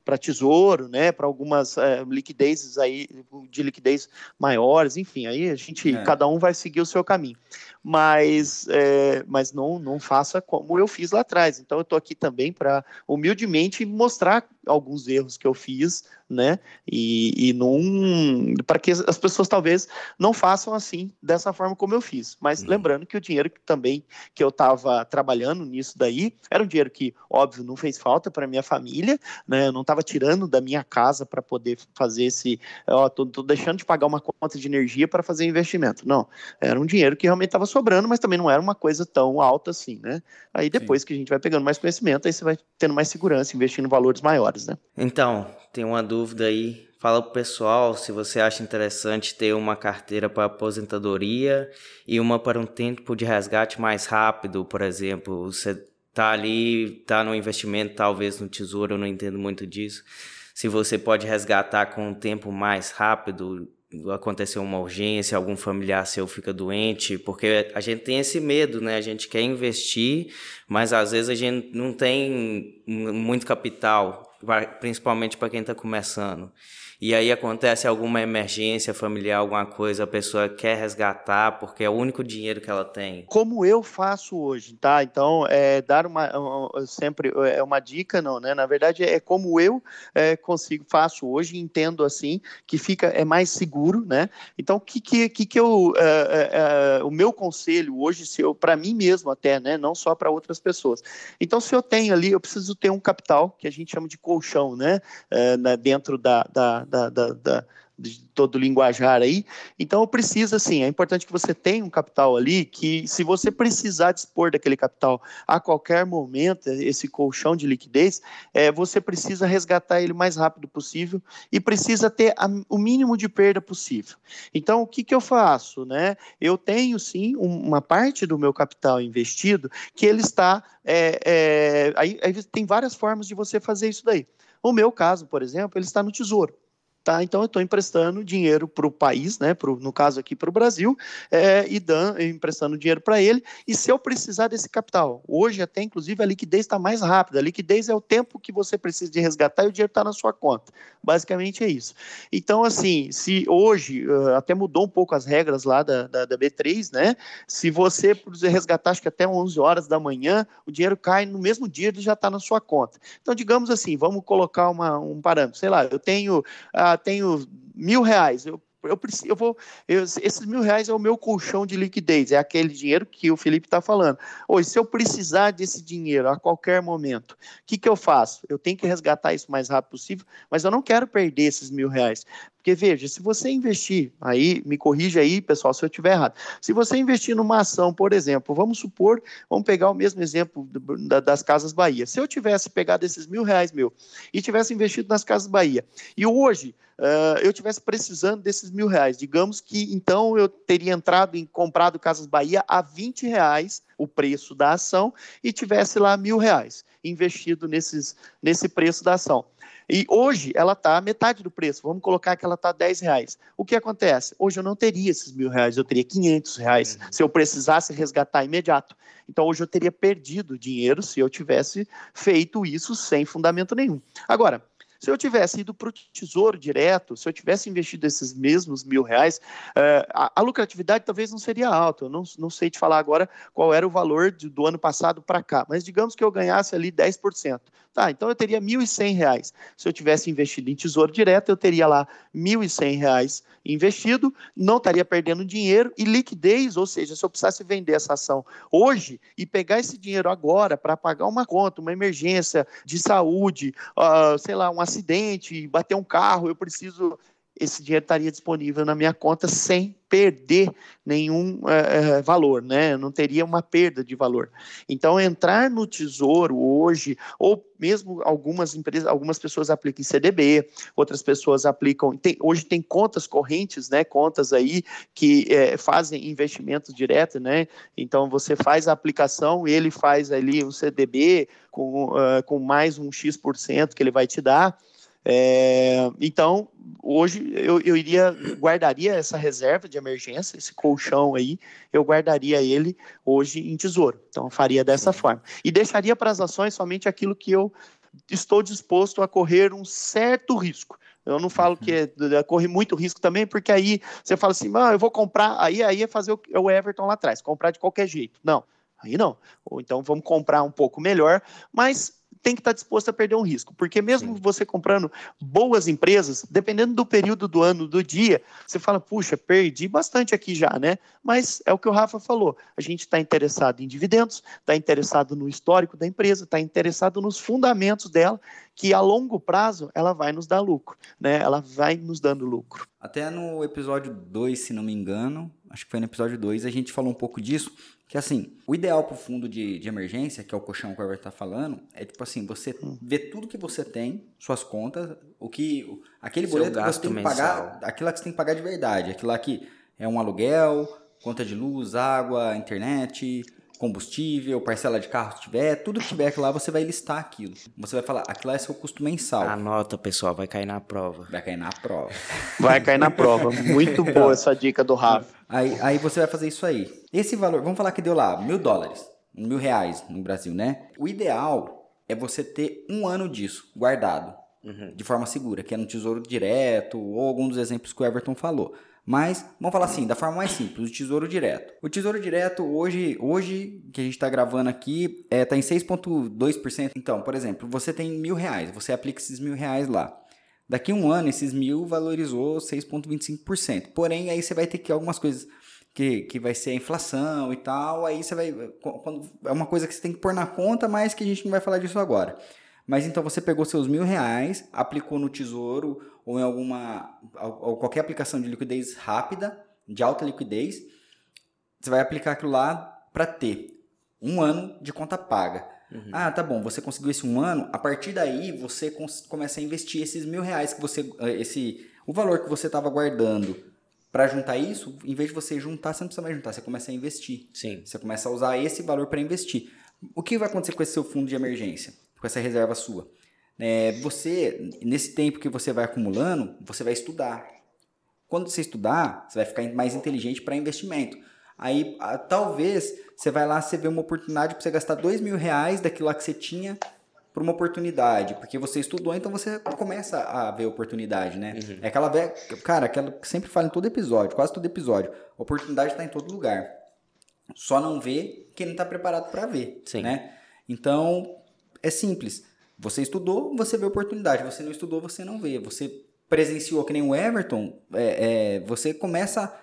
para tesouro, né, para algumas eh, liquidezes aí de liquidez maiores, enfim, aí a gente, É. cada um vai seguir o seu caminho. Mas, é, mas não, não faça como eu fiz lá atrás. Então eu estou aqui também para humildemente mostrar alguns erros que eu fiz, né? E, e não para que as pessoas talvez não façam assim dessa forma como eu fiz. Mas Uhum. lembrando que o dinheiro que também que eu estava trabalhando nisso daí era um dinheiro que óbvio não fez falta para minha família, né? Eu não estava tirando da minha casa para poder fazer esse, ó, tô, tô deixando de pagar uma conta de energia para fazer investimento. Não, era um dinheiro que realmente estava sobrando, mas também não era uma coisa tão alta assim, né? Aí depois que a gente vai pegando mais conhecimento, aí você vai tendo mais segurança, investindo em valores maiores, né? Então, tem uma dúvida aí. Fala pro pessoal se você acha interessante ter uma carteira para aposentadoria e uma para um tempo de resgate mais rápido, por exemplo. Você tá ali, tá no investimento, talvez no tesouro, eu não entendo muito disso. se você pode resgatar com um tempo mais rápido, aconteceu uma urgência, algum familiar seu fica doente, porque a gente tem esse medo, né? A gente quer investir, mas às vezes a gente não tem muito capital, principalmente para quem está começando e aí acontece alguma emergência familiar, alguma coisa, a pessoa quer resgatar porque é o único dinheiro que ela tem. Como eu faço hoje, tá? Então, é, dar uma, sempre é uma dica, não, né? Na verdade, é como eu é, consigo, faço hoje, entendo assim, que fica, é mais seguro, né? Então, o que, que, que, eu, é, é, é, o meu conselho hoje, se eu, para mim mesmo até, né? Não só para outras pessoas. Então, se eu tenho ali, eu preciso ter um capital, que a gente chama de colchão, né? dentro da, da da, da, da, de todo o linguajar aí. Então, precisa, sim, é importante que você tenha um capital ali, que se você precisar dispor daquele capital a qualquer momento, esse colchão de liquidez, é, você precisa resgatar ele o mais rápido possível e precisa ter a, o mínimo de perda possível. Então, o que, que eu faço? Né? Eu tenho, sim, uma parte do meu capital investido que ele está... É, é, aí, aí tem várias formas de você fazer isso daí. O meu caso, por exemplo, ele está no Tesouro. Tá? Então, eu estou emprestando dinheiro para o país, né? Pro, no caso aqui para o Brasil, é, e dan, emprestando dinheiro para ele. E se eu precisar desse capital, hoje até inclusive a liquidez está mais rápida. A liquidez é o tempo que você precisa de resgatar e o dinheiro está na sua conta. Basicamente é isso. Então, assim, se hoje uh, até mudou um pouco as regras lá da, da, da, B3, né? Se você resgatar, acho que até 11 horas da manhã, o dinheiro cai no mesmo dia, ele já está na sua conta. Então, digamos assim, vamos colocar uma, um parâmetro. Sei lá, eu tenho. Tenho mil reais, eu eu preciso, eu vou, eu, esses mil reais é o meu colchão de liquidez, é aquele dinheiro que o Felipe está falando. Hoje, se eu precisar desse dinheiro a qualquer momento, o que, que eu faço? Eu tenho que resgatar isso o mais rápido possível, mas eu não quero perder esses mil reais. Porque veja, se você investir, aí me corrija aí, pessoal, se eu estiver errado. Se você investir numa ação, por exemplo, vamos supor, vamos pegar o mesmo exemplo das Casas Bahia. Se eu tivesse pegado esses mil reais meu e tivesse investido nas Casas Bahia, e hoje uh, eu tivesse precisando desses mil reais, digamos que então eu teria entrado em comprado Casas Bahia a 20 reais o preço da ação e tivesse lá mil reais investido nesses, nesse preço da ação. E hoje ela está metade do preço. Vamos colocar que ela está 10 reais. O que acontece? Hoje eu não teria esses mil reais, eu teria 500 reais uhum. se eu precisasse resgatar imediato. Então hoje eu teria perdido dinheiro se eu tivesse feito isso sem fundamento nenhum. Agora, se eu tivesse ido para o tesouro direto, se eu tivesse investido esses mesmos mil reais, uh, a, a, lucratividade talvez não seria alta. Eu não, não sei te falar agora qual era o valor de, do ano passado para cá, mas digamos que eu ganhasse ali 10%. Tá, então eu teria R$ 1.100. Se eu tivesse investido em tesouro direto, eu teria lá R$ 1.100 investido, não estaria perdendo dinheiro e liquidez, ou seja, se eu precisasse vender essa ação hoje e pegar esse dinheiro agora para pagar uma conta, uma emergência de saúde, uh, sei lá, um acidente, bater um carro, eu preciso esse dinheiro estaria disponível na minha conta sem perder nenhum é, valor, né? Não teria uma perda de valor. Então, entrar no tesouro hoje, ou mesmo algumas empresas, algumas pessoas aplicam em CDB, outras pessoas aplicam. Tem, hoje tem contas correntes, né? Contas aí que é, fazem investimentos direto, né? Então você faz a aplicação, ele faz ali um CDB com, uh, com mais um X% que ele vai te dar. É, então, hoje eu, eu iria, guardaria essa reserva de emergência, esse colchão aí, eu guardaria ele hoje em tesouro. Então, faria dessa forma. E deixaria para as ações somente aquilo que eu estou disposto a correr um certo risco. Eu não falo que é, é corre muito risco também, porque aí você fala assim, ah, eu vou comprar, aí, aí é fazer o, o Everton lá atrás, comprar de qualquer jeito. Não, aí não. Ou então vamos comprar um pouco melhor, mas tem que estar disposto a perder um risco, porque mesmo Sim. você comprando boas empresas, dependendo do período do ano, do dia, você fala, puxa, perdi bastante aqui já, né? Mas é o que o Rafa falou, a gente está interessado em dividendos, está interessado no histórico da empresa, está interessado nos fundamentos dela, que a longo prazo ela vai nos dar lucro, né? Ela vai nos dando lucro. Até no episódio 2, se não me engano, acho que foi no episódio 2, a gente falou um pouco disso, que assim, o ideal para o fundo de, de emergência, que é o colchão que o Herbert está falando, é tipo assim, você hum. vê tudo que você tem, suas contas, o que. Aquele Seu boleto que você tem que pagar, aquilo lá que você tem que pagar de verdade, aquilo lá que é um aluguel, conta de luz, água, internet, combustível, parcela de carro se tiver, tudo que tiver lá, você vai listar aquilo. Você vai falar, aquilo é seu custo mensal. Anota, pessoal, vai cair na prova. Vai cair na prova. Vai cair na prova. Muito boa essa dica do Rafa. Aí, aí você vai fazer isso aí. Esse valor, vamos falar que deu lá mil dólares, mil reais no Brasil, né? O ideal é você ter um ano disso guardado Uhum. de forma segura, que é no tesouro direto ou algum dos exemplos que o Everton falou. Mas, vamos falar assim, da forma mais simples, o tesouro direto. O tesouro direto, hoje, hoje que a gente está gravando aqui, é, tá em 6,2%. Então, por exemplo, você tem mil reais, você aplica esses mil reais lá. Daqui a um ano, esses mil valorizou 6,25%. Porém, aí você vai ter que algumas coisas que, que vai ser a inflação e tal. Aí você vai. Quando, é uma coisa que você tem que pôr na conta, mas que a gente não vai falar disso agora. Mas então você pegou seus mil reais, aplicou no tesouro ou em alguma. ou qualquer aplicação de liquidez rápida, de alta liquidez. Você vai aplicar aquilo lá para ter um ano de conta paga. Uhum. Ah, tá bom. Você conseguiu esse um ano. A partir daí, você começa a investir esses mil reais que você. eh, esse O valor que você estava guardando para juntar isso, em vez de você juntar, você não precisa mais juntar. Você começa a investir. Sim. Você começa a usar esse valor para investir. O que vai acontecer com esse seu fundo de emergência? Com essa reserva sua? É, você, nesse tempo que você vai acumulando, você vai estudar. Quando você estudar, você vai ficar mais inteligente para investimento. Aí, ah, talvez, você vai lá, você vê uma oportunidade para você gastar dois mil reais daquilo lá que você tinha para uma oportunidade, porque você estudou, então você começa a ver oportunidade, né? É aquela velha, cara, aquela que sempre fala em todo episódio, quase todo episódio, oportunidade está em todo lugar. Só não vê quem não está preparado para ver, Sim. né? Então, é simples. Você estudou, você vê oportunidade. Você não estudou, você não vê. Você presenciou que nem o Everton, é, é, você começa,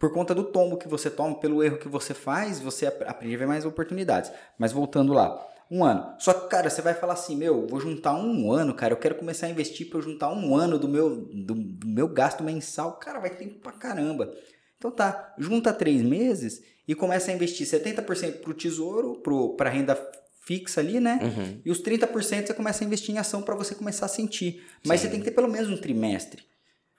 por conta do tombo que você toma, pelo erro que você faz, você ap- aprende a ver mais oportunidades. Mas voltando lá, um ano. Só que, cara, você vai falar assim, meu, vou juntar um ano, cara, eu quero começar a investir para eu juntar um ano do meu, do, do meu gasto mensal. Cara, vai ter tempo pra caramba. Então tá, junta três meses e começa a investir 70% pro tesouro, pro, pra renda fixa ali, né? Uhum. E os 30% você começa a investir em ação para você começar a sentir. Mas Sim. você tem que ter pelo menos um trimestre.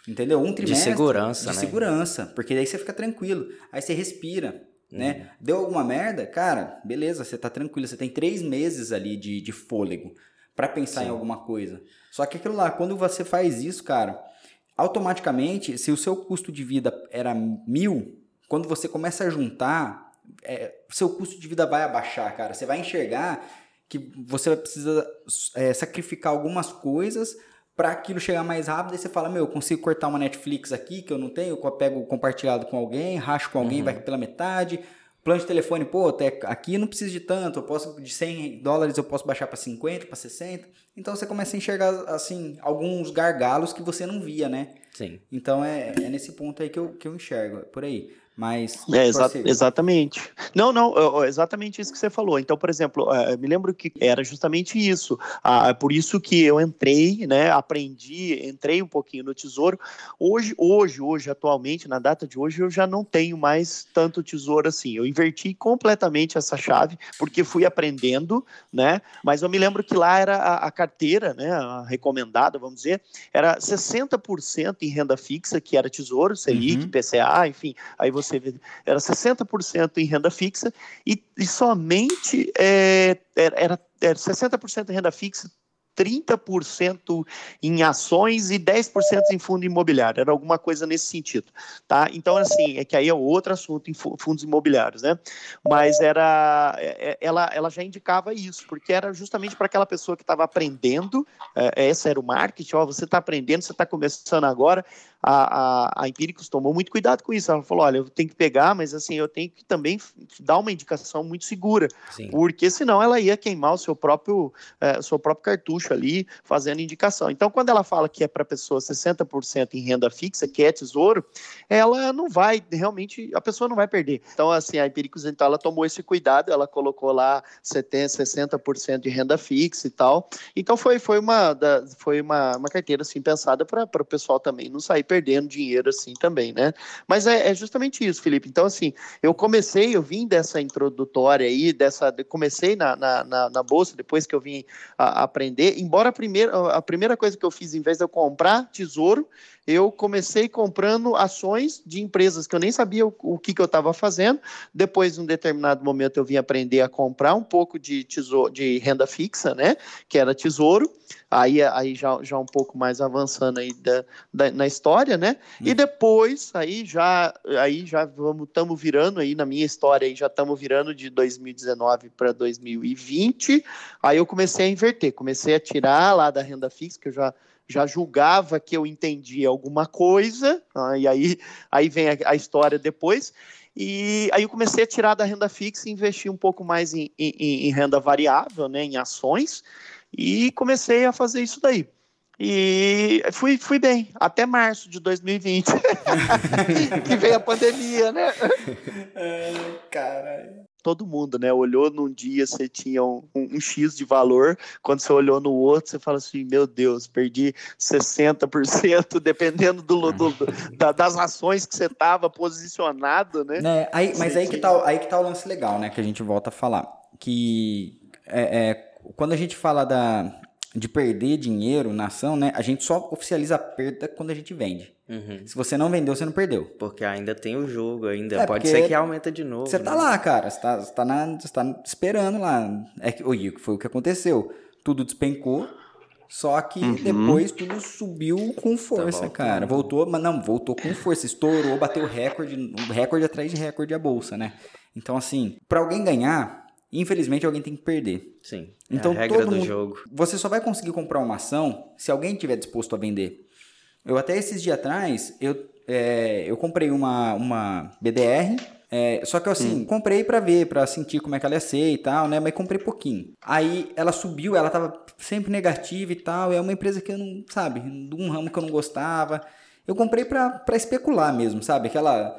Entendeu? Um trimestre. segurança, de né? segurança. Porque daí você fica tranquilo. Aí você respira. Né? Deu alguma merda? Cara, beleza, você tá tranquilo. Você tem três meses ali de, de fôlego para pensar Sim. em alguma coisa. Só que aquilo lá, quando você faz isso, cara, automaticamente, se o seu custo de vida era mil, quando você começa a juntar, é, seu custo de vida vai abaixar, cara. Você vai enxergar que você vai precisar é, sacrificar algumas coisas para aquilo chegar mais rápido. Aí você fala, meu, eu consigo cortar uma Netflix aqui que eu não tenho, eu pego compartilhado com alguém, racho com alguém, Uhum. vai pela metade. Plano de telefone, pô, até aqui não preciso de tanto, eu posso de 100 dólares eu posso baixar para 50, para 60. Então você começa a enxergar assim alguns gargalos que você não via, né? Sim. Então é, é nesse ponto aí que eu, que eu enxergo, é por aí. Mas É, exa- prossiga. exatamente. Não, não, ó, ó, exatamente isso que você falou. Então, por exemplo, eu me lembro que era justamente isso. Ah, é por isso que eu entrei, né? Aprendi, entrei um pouquinho no tesouro. Hoje, hoje, hoje, atualmente, na data de hoje, eu já não tenho mais tanto tesouro assim. Eu inverti completamente essa chave, porque fui aprendendo, né? Mas eu me lembro que lá era a, a carteira, né? A recomendada, vamos dizer, era 60% em renda fixa, que era tesouro, Selic, Uhum. PCA, enfim. Aí você vê, era 60% em renda fixa e, e somente é, era, era, era 60% em renda fixa, 30% em ações e 10% em fundo imobiliário, era alguma coisa nesse sentido, tá? Então, assim, é que aí é outro assunto em fu- fundos imobiliários, né? Mas era, é- é- ela, ela já indicava isso, porque era justamente para aquela pessoa que estava aprendendo, é, esse era o marketing, ó, você está aprendendo, você está começando agora, a, a, a Empíricos tomou muito cuidado com isso, ela falou, olha, eu tenho que pegar, mas assim, eu tenho que também dar uma indicação muito segura, Sim. porque senão ela ia queimar o seu próprio, eh, o seu próprio cartucho ali, fazendo indicação. Então, quando ela fala que é para a pessoa 60% em renda fixa, que é tesouro, ela não vai, realmente, a pessoa não vai perder. Então, assim, a Empíricos, então, ela tomou esse cuidado, ela colocou lá 70%, 60% de renda fixa e tal. Então, foi, foi, uma, da- foi uma, uma carteira, assim, pensada para o pessoal também não sair perdendo dinheiro, assim, também, né? Mas é, é justamente isso, Felipe. Então, assim, eu comecei, eu vim dessa introdutória aí, dessa, comecei na, na, na, na bolsa, depois que eu vim a- aprender, embora a primeira, a primeira coisa que eu fiz, em vez de eu comprar tesouro, eu comecei comprando ações de empresas que eu nem sabia o, o que, que eu estava fazendo. Depois, em um determinado momento, eu vim aprender a comprar um pouco de tesouro, de renda fixa, né? Que era tesouro. Aí, aí já, já um pouco mais avançando aí da, da na história, né? Hum. E depois, aí já, aí já vamos, estamos virando aí na minha história, aí já estamos virando de 2019 para 2020. Aí eu comecei a inverter, comecei a tirar lá da renda fixa, que eu já já julgava que eu entendia alguma coisa, ah, e aí, aí vem a, a, história depois. E aí eu comecei a tirar da renda fixa e investir um pouco mais em, em, em renda variável, né, em ações, e comecei a fazer isso daí. E fui, fui bem, até março de 2020, que veio a pandemia, né? É, caralho todo mundo, né? Olhou num dia, você tinha um, um, um, X de valor, quando você olhou no outro, você fala assim: meu Deus, perdi 60%, dependendo do, do, do da, das ações que você estava posicionado, né? né? Aí, mas aí que, tá, aí que tá o lance legal, né? Que a gente volta a falar. Que é, é quando a gente fala da, de perder dinheiro na ação, né? A gente só oficializa a perda quando a gente vende. Uhum. Se você não vendeu, você não perdeu. Porque ainda tem o jogo, ainda é pode ser que aumenta de novo. Você tá né? tá lá, cara. Você tá, você tá, na, você tá esperando lá. É que, o foi o que aconteceu. Tudo despencou. Só que uhum. depois tudo subiu com força, tá cara. Voltou, mas não, voltou com força. Estourou, bateu recorde, recorde atrás de recorde a bolsa, né? Então, assim, para alguém ganhar, infelizmente alguém tem que perder. Sim. Então, é a regra do mundo, jogo. Você só vai conseguir comprar uma ação se alguém estiver disposto a vender. Eu até esses dias atrás, eu, é, eu comprei uma, uma BDR, é, só que eu assim, hum. comprei para ver, para sentir como é que ela ia ser e tal, né? Mas comprei pouquinho. Aí ela subiu, ela tava sempre negativa e tal. É uma empresa que eu não, sabe, de um ramo que eu não gostava. Eu comprei pra, especular mesmo, sabe? Aquela.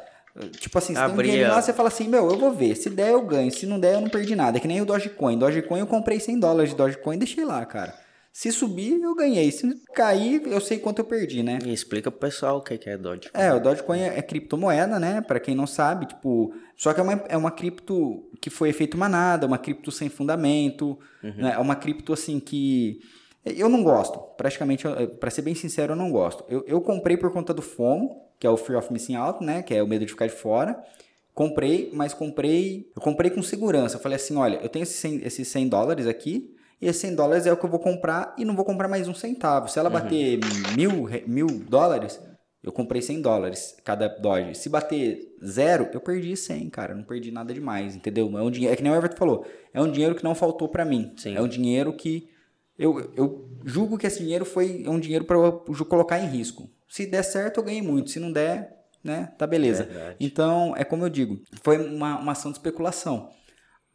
Tipo assim, você Abria. tem um dinheiro lá, você fala assim, meu, eu vou ver. Se der, eu ganho. Se não der, eu não perdi nada. É que nem o Dogecoin. Dogecoin eu comprei 100 dólares de Dogecoin e deixei lá, cara. Se subir, eu ganhei. Se cair, eu sei quanto eu perdi, né? E explica pro pessoal o que é Dogecoin. É, o Dogecoin é, é criptomoeda, né? Para quem não sabe, tipo... Só que é uma, é uma cripto que foi efeito manada, uma cripto sem fundamento, uhum. né? É uma cripto, assim, que... Eu não gosto. Praticamente, para ser bem sincero, eu não gosto. Eu, eu comprei por conta do FOMO, que é o Fear of Missing Out, né? Que é o medo de ficar de fora. Comprei, mas comprei... Eu comprei com segurança. Eu falei assim, olha, eu tenho esses 100, esses 100 dólares aqui e esses 100 dólares é o que eu vou comprar e não vou comprar mais um centavo. Se ela uhum. bater mil, mil dólares, eu comprei 100 dólares cada Doge. Se bater zero, eu perdi 100, cara. Não perdi nada demais, entendeu? É um dinheiro, é que nem o Everton falou, é um dinheiro que não faltou para mim. Sim. É um dinheiro que eu, eu julgo que esse dinheiro foi é um dinheiro para eu colocar em risco. Se der certo, eu ganhei muito. Se não der, né, tá beleza. Verdade. Então, é como eu digo, foi uma, uma ação de especulação.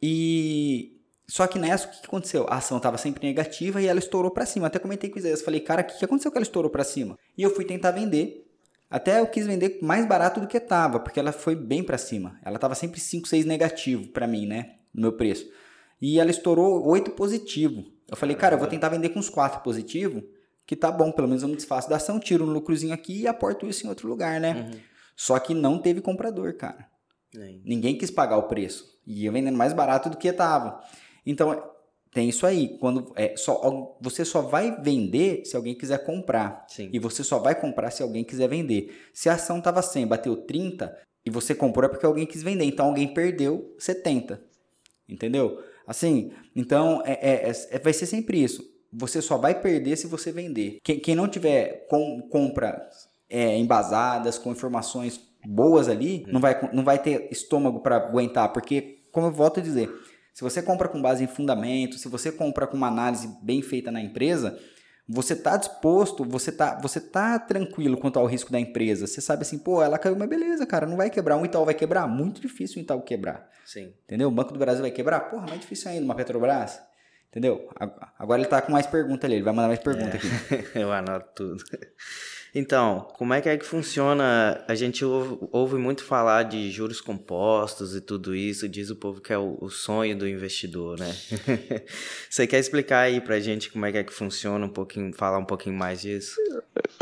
E só que nessa, o que aconteceu? A ação estava sempre negativa e ela estourou para cima. Até comentei com o Isaías, falei, cara, o que aconteceu que ela estourou para cima? E eu fui tentar vender. Até eu quis vender mais barato do que estava, porque ela foi bem para cima. Ela estava sempre 5, 6 negativo para mim, né? No meu preço. E ela estourou 8 positivo. Eu falei, cara, eu vou tentar vender com uns 4 positivo, que tá bom, pelo menos eu me desfaço da ação, tiro um lucrozinho aqui e aporto isso em outro lugar, né? Uhum. Só que não teve comprador, cara. Nem. Ninguém quis pagar o preço. E ia vendendo mais barato do que estava. Então, tem isso aí. Quando é, só, você só vai vender se alguém quiser comprar. Sim. E você só vai comprar se alguém quiser vender. Se a ação estava 100, bateu 30 e você comprou é porque alguém quis vender. Então alguém perdeu 70. Entendeu? Assim, então é, é, é, é vai ser sempre isso. Você só vai perder se você vender. Quem, quem não tiver com, compra é, embasadas, com informações boas ali, não, vai, não vai ter estômago para aguentar. Porque, como eu volto a dizer, se você compra com base em fundamento, se você compra com uma análise bem feita na empresa, você está disposto, você está você tá tranquilo quanto ao risco da empresa. Você sabe assim, pô, ela caiu, mas beleza, cara, não vai quebrar. Um Itaú vai quebrar? Muito difícil um Itaú quebrar. Sim. Entendeu? O Banco do Brasil vai quebrar? Porra, mais difícil ainda, uma Petrobras. Entendeu? Agora ele está com mais pergunta ali, ele vai mandar mais pergunta é. aqui. Eu anoto tudo. Então, como é que é que funciona? A gente ouve, muito falar de juros compostos e tudo isso, diz o povo que é o, sonho do investidor, né? Você quer explicar aí pra gente como é que é que funciona um pouquinho, falar um pouquinho mais disso?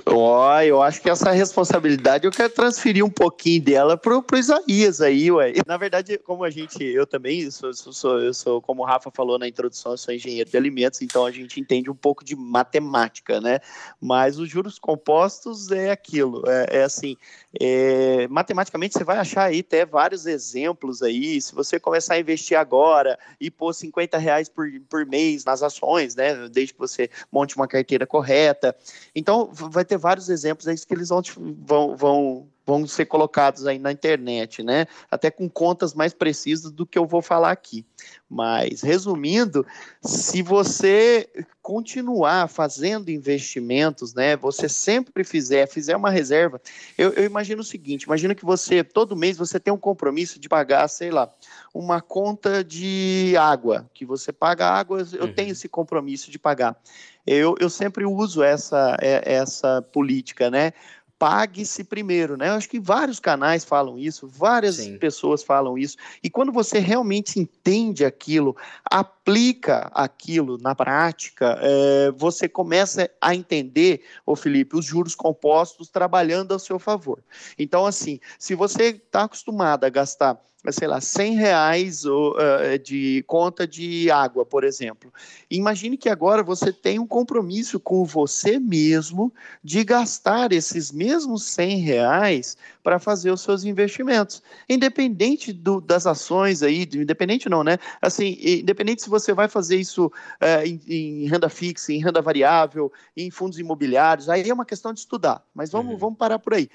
Ó, eu acho que essa responsabilidade eu quero transferir um pouquinho dela pro, pro Isaías aí, ué. Na verdade, como a gente, eu também sou, sou, sou, eu sou, como o Rafa falou na introdução, eu sou engenheiro de alimentos, então a gente entende um pouco de matemática, né? Mas os juros compostos compostos é aquilo. É, é assim, é, matematicamente você vai achar aí até vários exemplos aí. Se você começar a investir agora e pôr 50 reais por, por mês nas ações, né? Desde que você monte uma carteira correta. Então, vai ter vários exemplos aí que eles vão, vão, vão vão ser colocados aí na internet, né? Até com contas mais precisas do que eu vou falar aqui. Mas, resumindo, se você continuar fazendo investimentos, né? Você sempre fizer, fizer uma reserva. Eu, eu imagino o seguinte: imagina que você, todo mês, você tem um compromisso de pagar, sei lá, uma conta de água, que você paga água, eu uhum. tenho esse compromisso de pagar. Eu, eu sempre uso essa, é, essa política, né? Pague-se primeiro, né? Eu acho que vários canais falam isso, várias Sim. pessoas falam isso. E quando você realmente entende aquilo, aplica aquilo na prática, é, você começa a entender, ô Felipe, os juros compostos trabalhando ao seu favor. Então, assim, se você está acostumado a gastar sei lá, 100 reais uh, de conta de água, por exemplo. Imagine que agora você tem um compromisso com você mesmo de gastar esses mesmos 100 reais para fazer os seus investimentos. Independente do, das ações aí, independente não, né? Assim, independente se você vai fazer isso uh, em, em, renda fixa, em renda variável, em fundos imobiliários, aí é uma questão de estudar. Mas vamos, uhum. vamos parar por aí.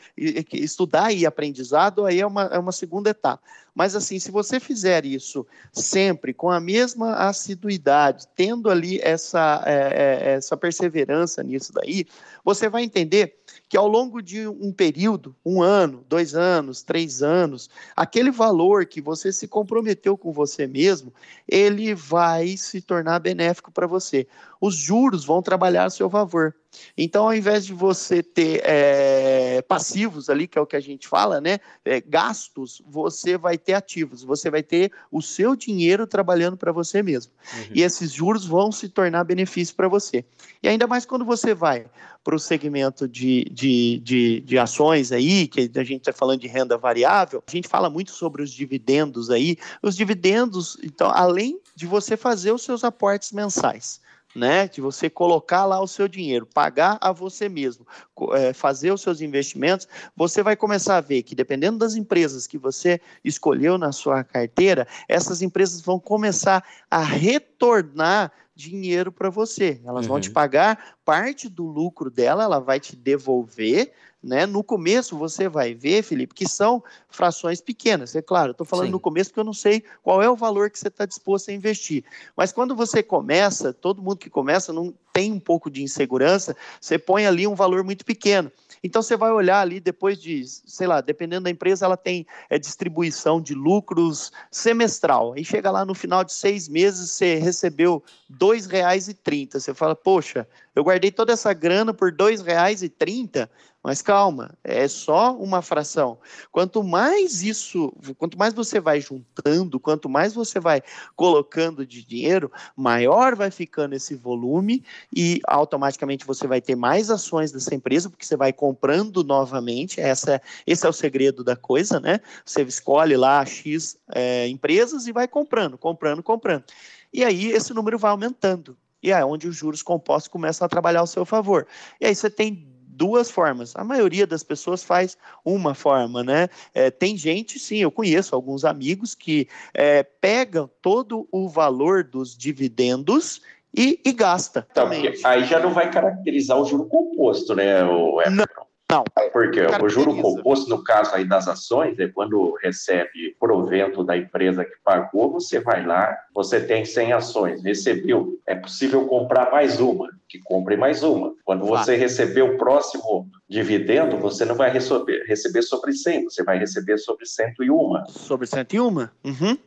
Estudar e aprendizado aí é uma, é uma segunda etapa. Mas assim, se você fizer isso sempre com a mesma assiduidade, tendo ali essa, é, é, essa perseverança nisso daí, você vai entender que ao longo de um período, um ano, dois anos, três anos, aquele valor que você se comprometeu com você mesmo, ele vai se tornar benéfico para você. Os juros vão trabalhar a seu favor. Então, ao invés de você ter é, passivos ali, que é o que a gente fala, né, é, gastos, você vai ter ativos. Você vai ter o seu dinheiro trabalhando para você mesmo. Uhum. E esses juros vão se tornar benefício para você. E ainda mais quando você vai para o segmento de, de, de, de, ações aí, que a gente está falando de renda variável, a gente fala muito sobre os dividendos aí. Os dividendos, então, além de você fazer os seus aportes mensais, né, de você colocar lá o seu dinheiro, pagar a você mesmo, é, fazer os seus investimentos, você vai começar a ver que dependendo das empresas que você escolheu na sua carteira, essas empresas vão começar a retornar dinheiro para você. Elas uhum. vão te uhum. pagar parte do lucro dela, ela vai te devolver. Né? No começo você vai ver, Felipe, que são frações pequenas. É claro, estou falando Sim. no começo porque eu não sei qual é o valor que você está disposto a investir. Mas quando você começa, todo mundo que começa não tem um pouco de insegurança, você põe ali um valor muito pequeno. Então você vai olhar ali depois de, sei lá, dependendo da empresa, ela tem é, distribuição de lucros semestral. Aí chega lá no final de seis meses, você recebeu R$ 2,30. Você fala, poxa, eu guardei toda essa grana por R$ 2,30 mas calma, é só uma fração. Quanto mais isso, quanto mais você vai juntando, quanto mais você vai colocando de dinheiro, maior vai ficando esse volume e automaticamente você vai ter mais ações dessa empresa, porque você vai comprando novamente. Essa, esse é o segredo da coisa, né? Você escolhe lá X é, empresas e vai comprando, comprando, comprando. E aí esse número vai aumentando. E é onde os juros compostos começam a trabalhar ao seu favor. E aí você tem duas formas. A maioria das pessoas faz uma forma, né? É, tem gente, sim, eu conheço alguns amigos que é, pegam todo o valor dos dividendos e, e gasta. Então, aí já não vai caracterizar o juro composto, né? O não, não. Porque o juro composto, no caso aí das ações, é quando recebe provento da empresa que pagou, você vai lá, você tem 100 ações, recebeu, é possível comprar mais uma, que compre mais uma. Quando você receber o próximo dividendo, você não vai receber, receber sobre 100, você vai receber sobre 101. Sobre 101? Uhum.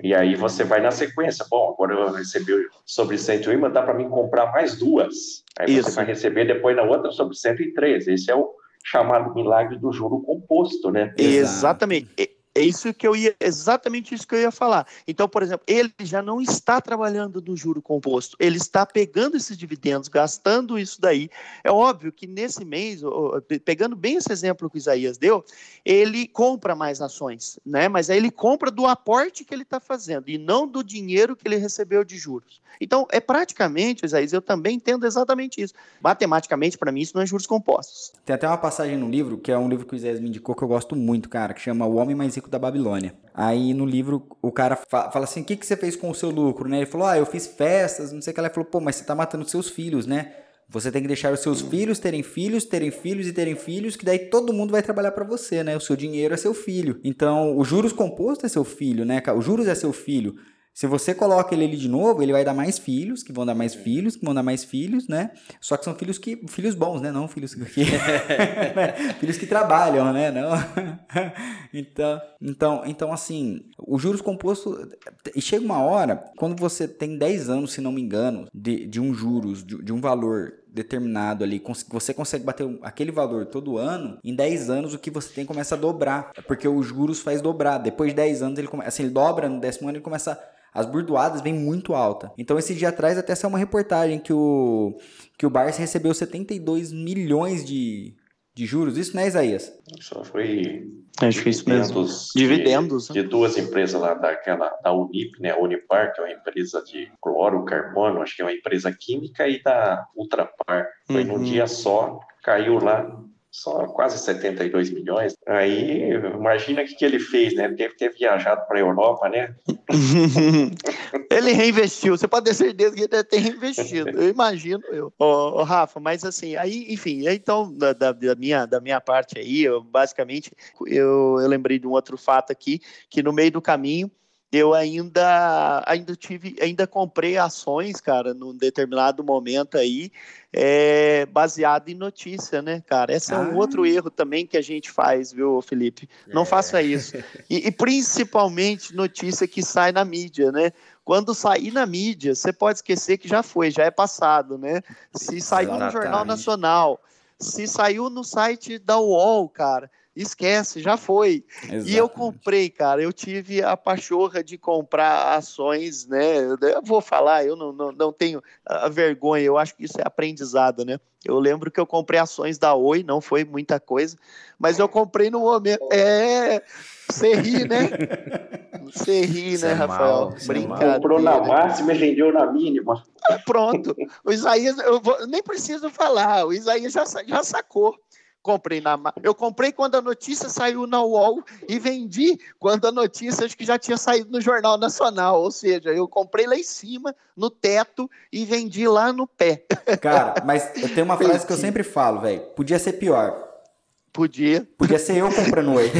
E aí você vai na sequência. Bom, agora eu recebi sobre 101, dá para mim comprar mais duas. Aí Isso. você vai receber depois na outra sobre 103. Esse é o chamado milagre do juro composto, né? Exatamente. É isso que eu ia, exatamente isso que eu ia falar. Então, por exemplo, ele já não está trabalhando no juro composto, ele está pegando esses dividendos, gastando isso daí. É óbvio que nesse mês, pegando bem esse exemplo que o Isaías deu, ele compra mais ações, né? Mas aí ele compra do aporte que ele está fazendo e não do dinheiro que ele recebeu de juros. Então, é praticamente, Isaías, eu também entendo exatamente isso. Matematicamente, para mim, isso não é juros compostos. Tem até uma passagem no livro, que é um livro que o Isaías me indicou, que eu gosto muito, cara, que chama O Homem Mais Rico da Babilônia. Aí no livro o cara fala assim: o que, que você fez com o seu lucro? Né? Ele falou: ah, eu fiz festas, não sei o que. Ela falou: pô, mas você tá matando seus filhos, né? Você tem que deixar os seus filhos terem filhos, terem filhos e terem filhos, que daí todo mundo vai trabalhar para você, né? O seu dinheiro é seu filho. Então, o juros composto é seu filho, né? O juros é seu filho. Se você coloca ele ali de novo, ele vai dar mais filhos, que vão dar mais filhos, que vão dar mais filhos, né? Só que são filhos que filhos bons, né? Não filhos que filhos que trabalham, né? Não. então, então, então assim, o juros composto e chega uma hora quando você tem 10 anos, se não me engano, de, de um juros, de, de um valor determinado ali, você consegue bater aquele valor todo ano, em 10 anos o que você tem começa a dobrar. Porque os juros faz dobrar. Depois de 10 anos ele começa, assim, ele dobra no décimo ano ele começa as burdoadas vêm muito alta. Então esse dia atrás até saiu uma reportagem que o que o Barça recebeu 72 milhões de, de juros. Isso, né, Isaías? Isso foi Acho que isso mesmo. Dividendos. De, né? de, duas empresas lá, daquela, da Unip, né? A Unipar, que é uma empresa de cloro, carbono, acho que é uma empresa química, e da Ultrapar. Foi uhum. num dia só, caiu lá só quase 72 milhões. Aí, imagina o que, que ele fez, né? Ele deve ter viajado para a Europa, né? ele reinvestiu, você pode ter certeza que ele deve ter reinvestido, eu imagino eu. Ô, ô Rafa, mas assim, aí, enfim, então, da, da, da, minha, da minha parte aí, eu, basicamente, eu, eu lembrei de um outro fato aqui, que no meio do caminho, eu ainda ainda tive ainda comprei ações cara num determinado momento aí é, baseado em notícia né cara esse ah. é um outro ah. erro também que a gente faz viu Felipe não é. faça isso e, e, principalmente notícia que sai na mídia né quando sair na mídia você pode esquecer que já foi já é passado né se saiu no jornal nacional se saiu no site da UOL cara esquece, já foi. Exatamente. E eu comprei, cara, eu tive a pachorra de comprar ações, né? Eu vou falar, eu não, não, não tenho a vergonha, eu acho que isso é aprendizado, né? Eu lembro que eu comprei ações da Oi, não foi muita coisa, mas eu comprei no momento. É. Você ri, né? Você ri, né, é Rafael? Mal, Brincadeira. Comprou na máxima e vendeu na mínima. Pronto. O Isaías, eu vou, nem preciso falar, o Isaías já, já sacou comprei na eu comprei quando a notícia saiu na UOL e vendi quando a notícia acho que já tinha saído no Jornal Nacional, ou seja, eu comprei lá em cima, no teto e vendi lá no pé. Cara, mas tenho uma frase que eu sempre falo, velho, podia ser pior. Podia. Podia ser eu comprando whey.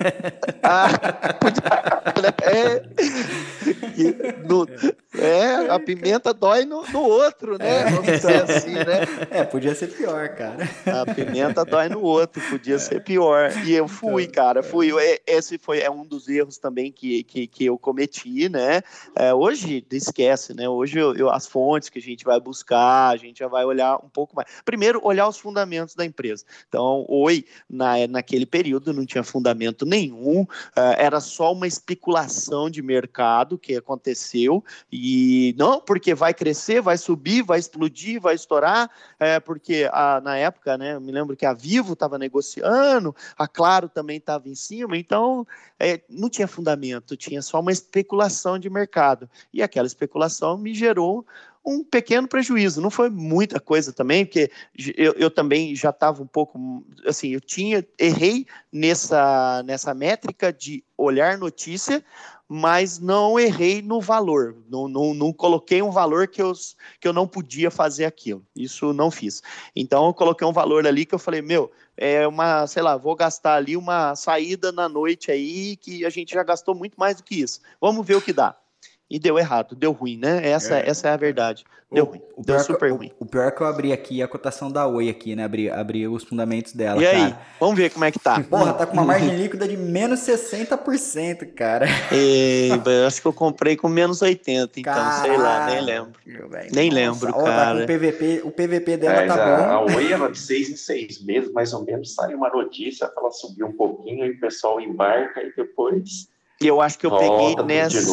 ah, podia. É, no, é, a pimenta dói no, no outro, né? É. Vamos dizer assim, né? É, podia ser pior, cara. A pimenta dói no outro, podia ser pior. E eu fui, então, cara, fui. Esse foi é um dos erros também que, que, que eu cometi, né? É, hoje, esquece, né? Hoje eu, eu, as fontes que a gente vai buscar, a gente já vai olhar um pouco mais. Primeiro, olhar os fundamentos da empresa. Então, oi, na, naquele período não tinha fundamento nenhum, uh, era só uma especulação de mercado que aconteceu, e não porque vai crescer, vai subir, vai explodir, vai estourar, é, porque a, na época, né, eu me lembro que a Vivo estava negociando, a Claro também estava em cima, então é, não tinha fundamento, tinha só uma especulação de mercado, e aquela especulação me gerou um pequeno prejuízo. Não foi muita coisa também, porque eu, eu também já estava um pouco, assim, eu tinha, errei nessa, nessa métrica de olhar notícia, mas não errei no valor, não, não, não, coloquei um valor que eu, que eu não podia fazer aquilo, isso não fiz. Então eu coloquei um valor ali que eu falei, meu, é uma, sei lá, vou gastar ali uma saída na noite aí que a gente já gastou muito mais do que isso, vamos ver o que dá. E deu errado, deu ruim, né? Essa é, essa é a verdade. Deu o, ruim. O deu super ruim. O, o, pior é que eu abri aqui a cotação da Oi aqui, né? Abri, abri os fundamentos dela. E cara. aí? Vamos ver como é que tá. Porra, tá com uma margem líquida de menos 60%, cara. E, acho que eu comprei com menos 80, então, Caralho, sei lá, nem lembro. Nem Nossa, lembro, ó, cara. Tá com o PVP, o PVP dela é, tá bom. A Oi era de seis em seis meses, mais ou menos, sai uma notícia, ela subiu um pouquinho e o pessoal embarca e depois e eu acho que eu peguei nessa.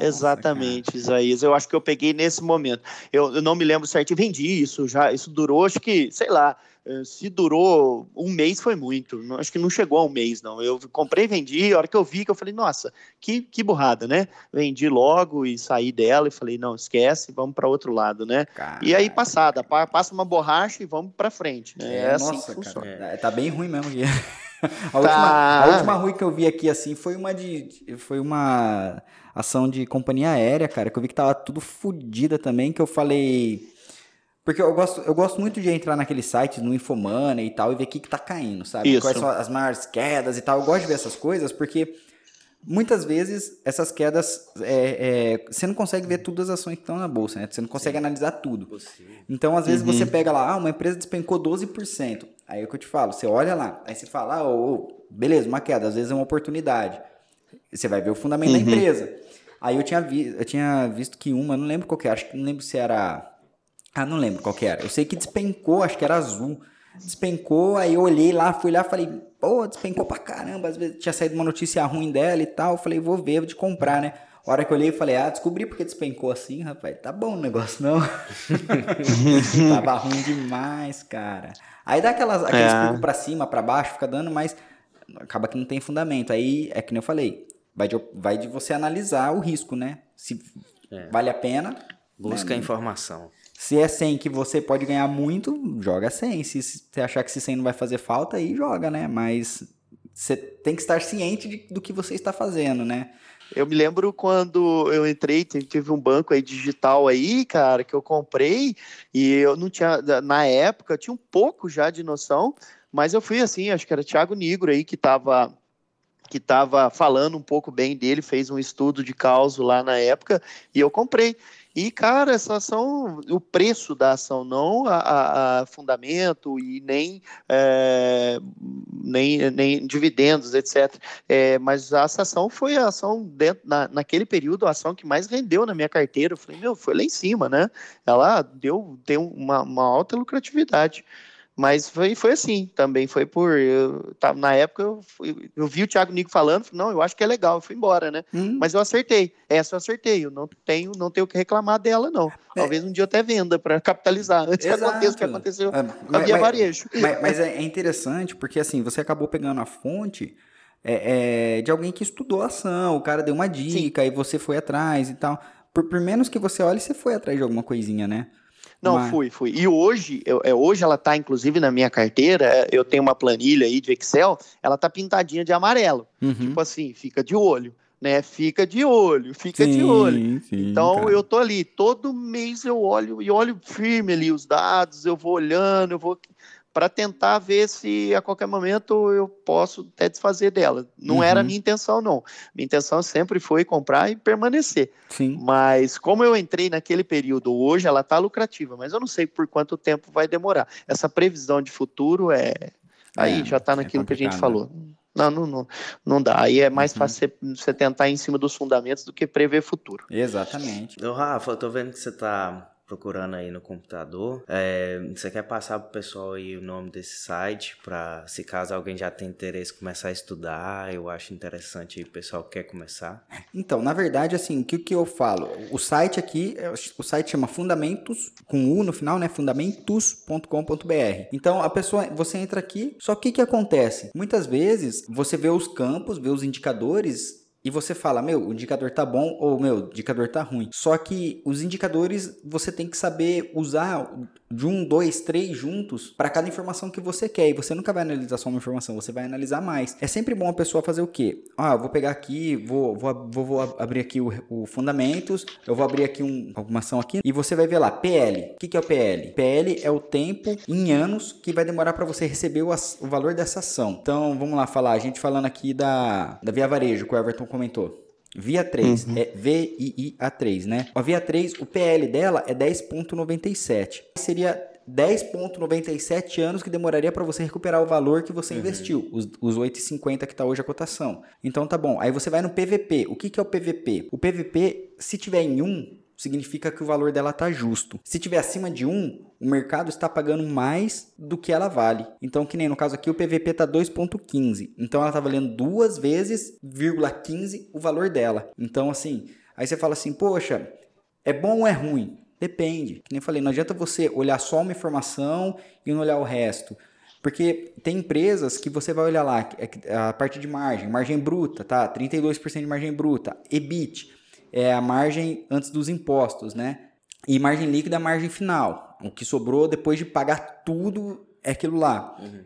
Exatamente, cara. Isaías. Eu acho que eu peguei nesse momento. Eu, eu não me lembro certo. E vendi isso já. Isso durou, acho que, sei lá. Eh, se durou um mês, foi muito. Acho que não chegou a um mês, não. Eu comprei, vendi. A hora que eu vi, que eu falei, nossa, que, que burrada, né? Vendi logo e saí dela e falei, não, esquece, vamos para outro lado, né? Caraca. E aí, passada, passa uma borracha e vamos para frente. Né? É, é assim nossa, que funciona. Cara, é, tá bem ruim mesmo. a, tá. última, a última ruim que eu vi aqui, assim, foi uma de. Foi uma ação de companhia aérea, cara, que eu vi que tava tudo fodida também, que eu falei. Porque eu gosto, eu gosto muito de entrar naquele site, no Infomana e tal, e ver o que, que tá caindo, sabe? Isso. Quais são as maiores quedas e tal. Eu gosto de ver essas coisas, porque muitas vezes essas quedas é, é, você não consegue ver todas as ações que estão na bolsa, né? Você não consegue Sim. analisar tudo. Possível. Então, às vezes, uhum. você pega lá, ah, uma empresa despencou 12%. Aí é o que eu te falo, você olha lá, aí você fala, ah, oh, beleza, uma queda, às vezes é uma oportunidade. Você vai ver o fundamento uhum. da empresa. Aí eu tinha, vi, eu tinha visto que uma, não lembro qual que era, acho que não lembro se era. Ah, não lembro qual que era. Eu sei que despencou, acho que era azul. Despencou, aí eu olhei lá, fui lá, falei, pô, despencou pra caramba. Às vezes tinha saído uma notícia ruim dela e tal. Falei, vou ver, vou de comprar, né? A hora que eu olhei, falei, ah, descobri porque despencou assim, rapaz. Tá bom o negócio, não? Tava ruim demais, cara. Aí dá aquelas, aqueles é. picos pra cima, pra baixo, fica dando, mas acaba que não tem fundamento. Aí é que nem eu falei, vai de, vai de você analisar o risco, né? Se é. vale a pena. Busca né? informação. Se é 100 que você pode ganhar muito, joga 100. Se você achar que esse 100 não vai fazer falta, aí joga, né? Mas você tem que estar ciente de, do que você está fazendo, né? Eu me lembro quando eu entrei, tive um banco aí digital aí, cara, que eu comprei e eu não tinha, na época, eu tinha um pouco já de noção, mas eu fui assim, acho que era Thiago Nigro aí que estava que estava falando um pouco bem dele, fez um estudo de causa lá na época e eu comprei. E, cara, essa ação, o preço da ação, não a, a, fundamento e nem, é, nem, nem dividendos, etc. É, mas essa ação foi a ação, dentro, na, naquele período, a ação que mais rendeu na minha carteira. Eu falei, meu, foi lá em cima, né? Ela deu, deu uma, uma alta lucratividade. Mas foi, foi assim, também foi por. Eu, tá, na época eu, fui, eu vi o Thiago Nico falando, não, eu acho que é legal, eu fui embora, né? Hum. Mas eu acertei. Essa eu acertei, eu não tenho, não tenho o que reclamar dela, não. É. Talvez um dia eu até venda para capitalizar, antes Exato. que aconteça o que aconteceu é, com a Via Varejo. Mas, mas, é interessante, porque assim, você acabou pegando a fonte é, é, de alguém que estudou a ação, o cara deu uma dica, Sim. e você foi atrás e tal. Por, por menos que você olhe, você foi atrás de alguma coisinha, né? Não, Mas... fui, fui. E hoje, eu, é, hoje ela está inclusive na minha carteira, é, eu tenho uma planilha aí de Excel, ela está pintadinha de amarelo. Uhum. Tipo assim, fica de olho. Né, fica de olho, fica sim, de olho. Sim, então cara. eu tô ali, todo mês eu olho e olho firme ali os dados, eu vou olhando, eu vou para tentar ver se a qualquer momento eu posso até desfazer dela. Não uhum. era a minha intenção, não. Minha intenção sempre foi comprar e permanecer. Sim. Mas como eu entrei naquele período, hoje ela está lucrativa, mas eu não sei por quanto tempo vai demorar. Essa previsão de futuro é. Aí é, já está é naquilo é que a gente falou. Não, não, não, não dá. Aí é mais uhum. fácil você tentar ir em cima dos fundamentos do que prever futuro. Exatamente. Ô, Rafa, eu tô vendo que você está procurando aí no computador. É, você quer passar pro pessoal aí o nome desse site para se caso alguém já tem interesse começar a estudar, eu acho interessante o pessoal que quer começar. Então, na verdade, assim, o que, que eu falo? O site aqui, é, o site chama Fundamentos com U no final, né? fundamentos.com.br. Então, a pessoa, você entra aqui, só que o que acontece? Muitas vezes você vê os campos, vê os indicadores e você fala, meu, o indicador tá bom ou meu, o indicador tá ruim. Só que os indicadores você tem que saber usar de um, dois, três juntos para cada informação que você quer. E você nunca vai analisar só uma informação, você vai analisar mais. É sempre bom a pessoa fazer o quê? Ah, vou pegar aqui, vou, vou, vou, vou abrir aqui o, o, fundamentos, eu vou abrir aqui um, alguma ação aqui e você vai ver lá, PL. O que, que é o PL? PL é o tempo em anos que vai demorar para você receber o, o valor dessa ação. Então, vamos lá falar, a gente falando aqui da, da Via Varejo, que o Everton comentou. Via 3, uhum. é VIIA3, né? A Via 3, o PL dela é 10.97. Seria 10,97 anos que demoraria para você recuperar o valor que você uhum. investiu, os, os 8,50 que está hoje a cotação. Então tá bom. Aí você vai no PVP. O que, que é o PVP? O PVP, se tiver em 1, significa que o valor dela está justo. Se tiver acima de 1, o mercado está pagando mais do que ela vale. Então, que nem no caso aqui, o PVP está 2,15. Então, ela está valendo duas vezes, 15 o valor dela. Então, assim, aí você fala assim, poxa, é bom ou é ruim? Depende. Que nem falei, não adianta você olhar só uma informação e não olhar o resto. Porque tem empresas que você vai olhar lá, é a parte de margem, margem bruta, tá? 32% de margem bruta. EBIT é a margem antes dos impostos, né? E margem líquida é a margem final. O que sobrou depois de pagar tudo é aquilo lá. Uhum.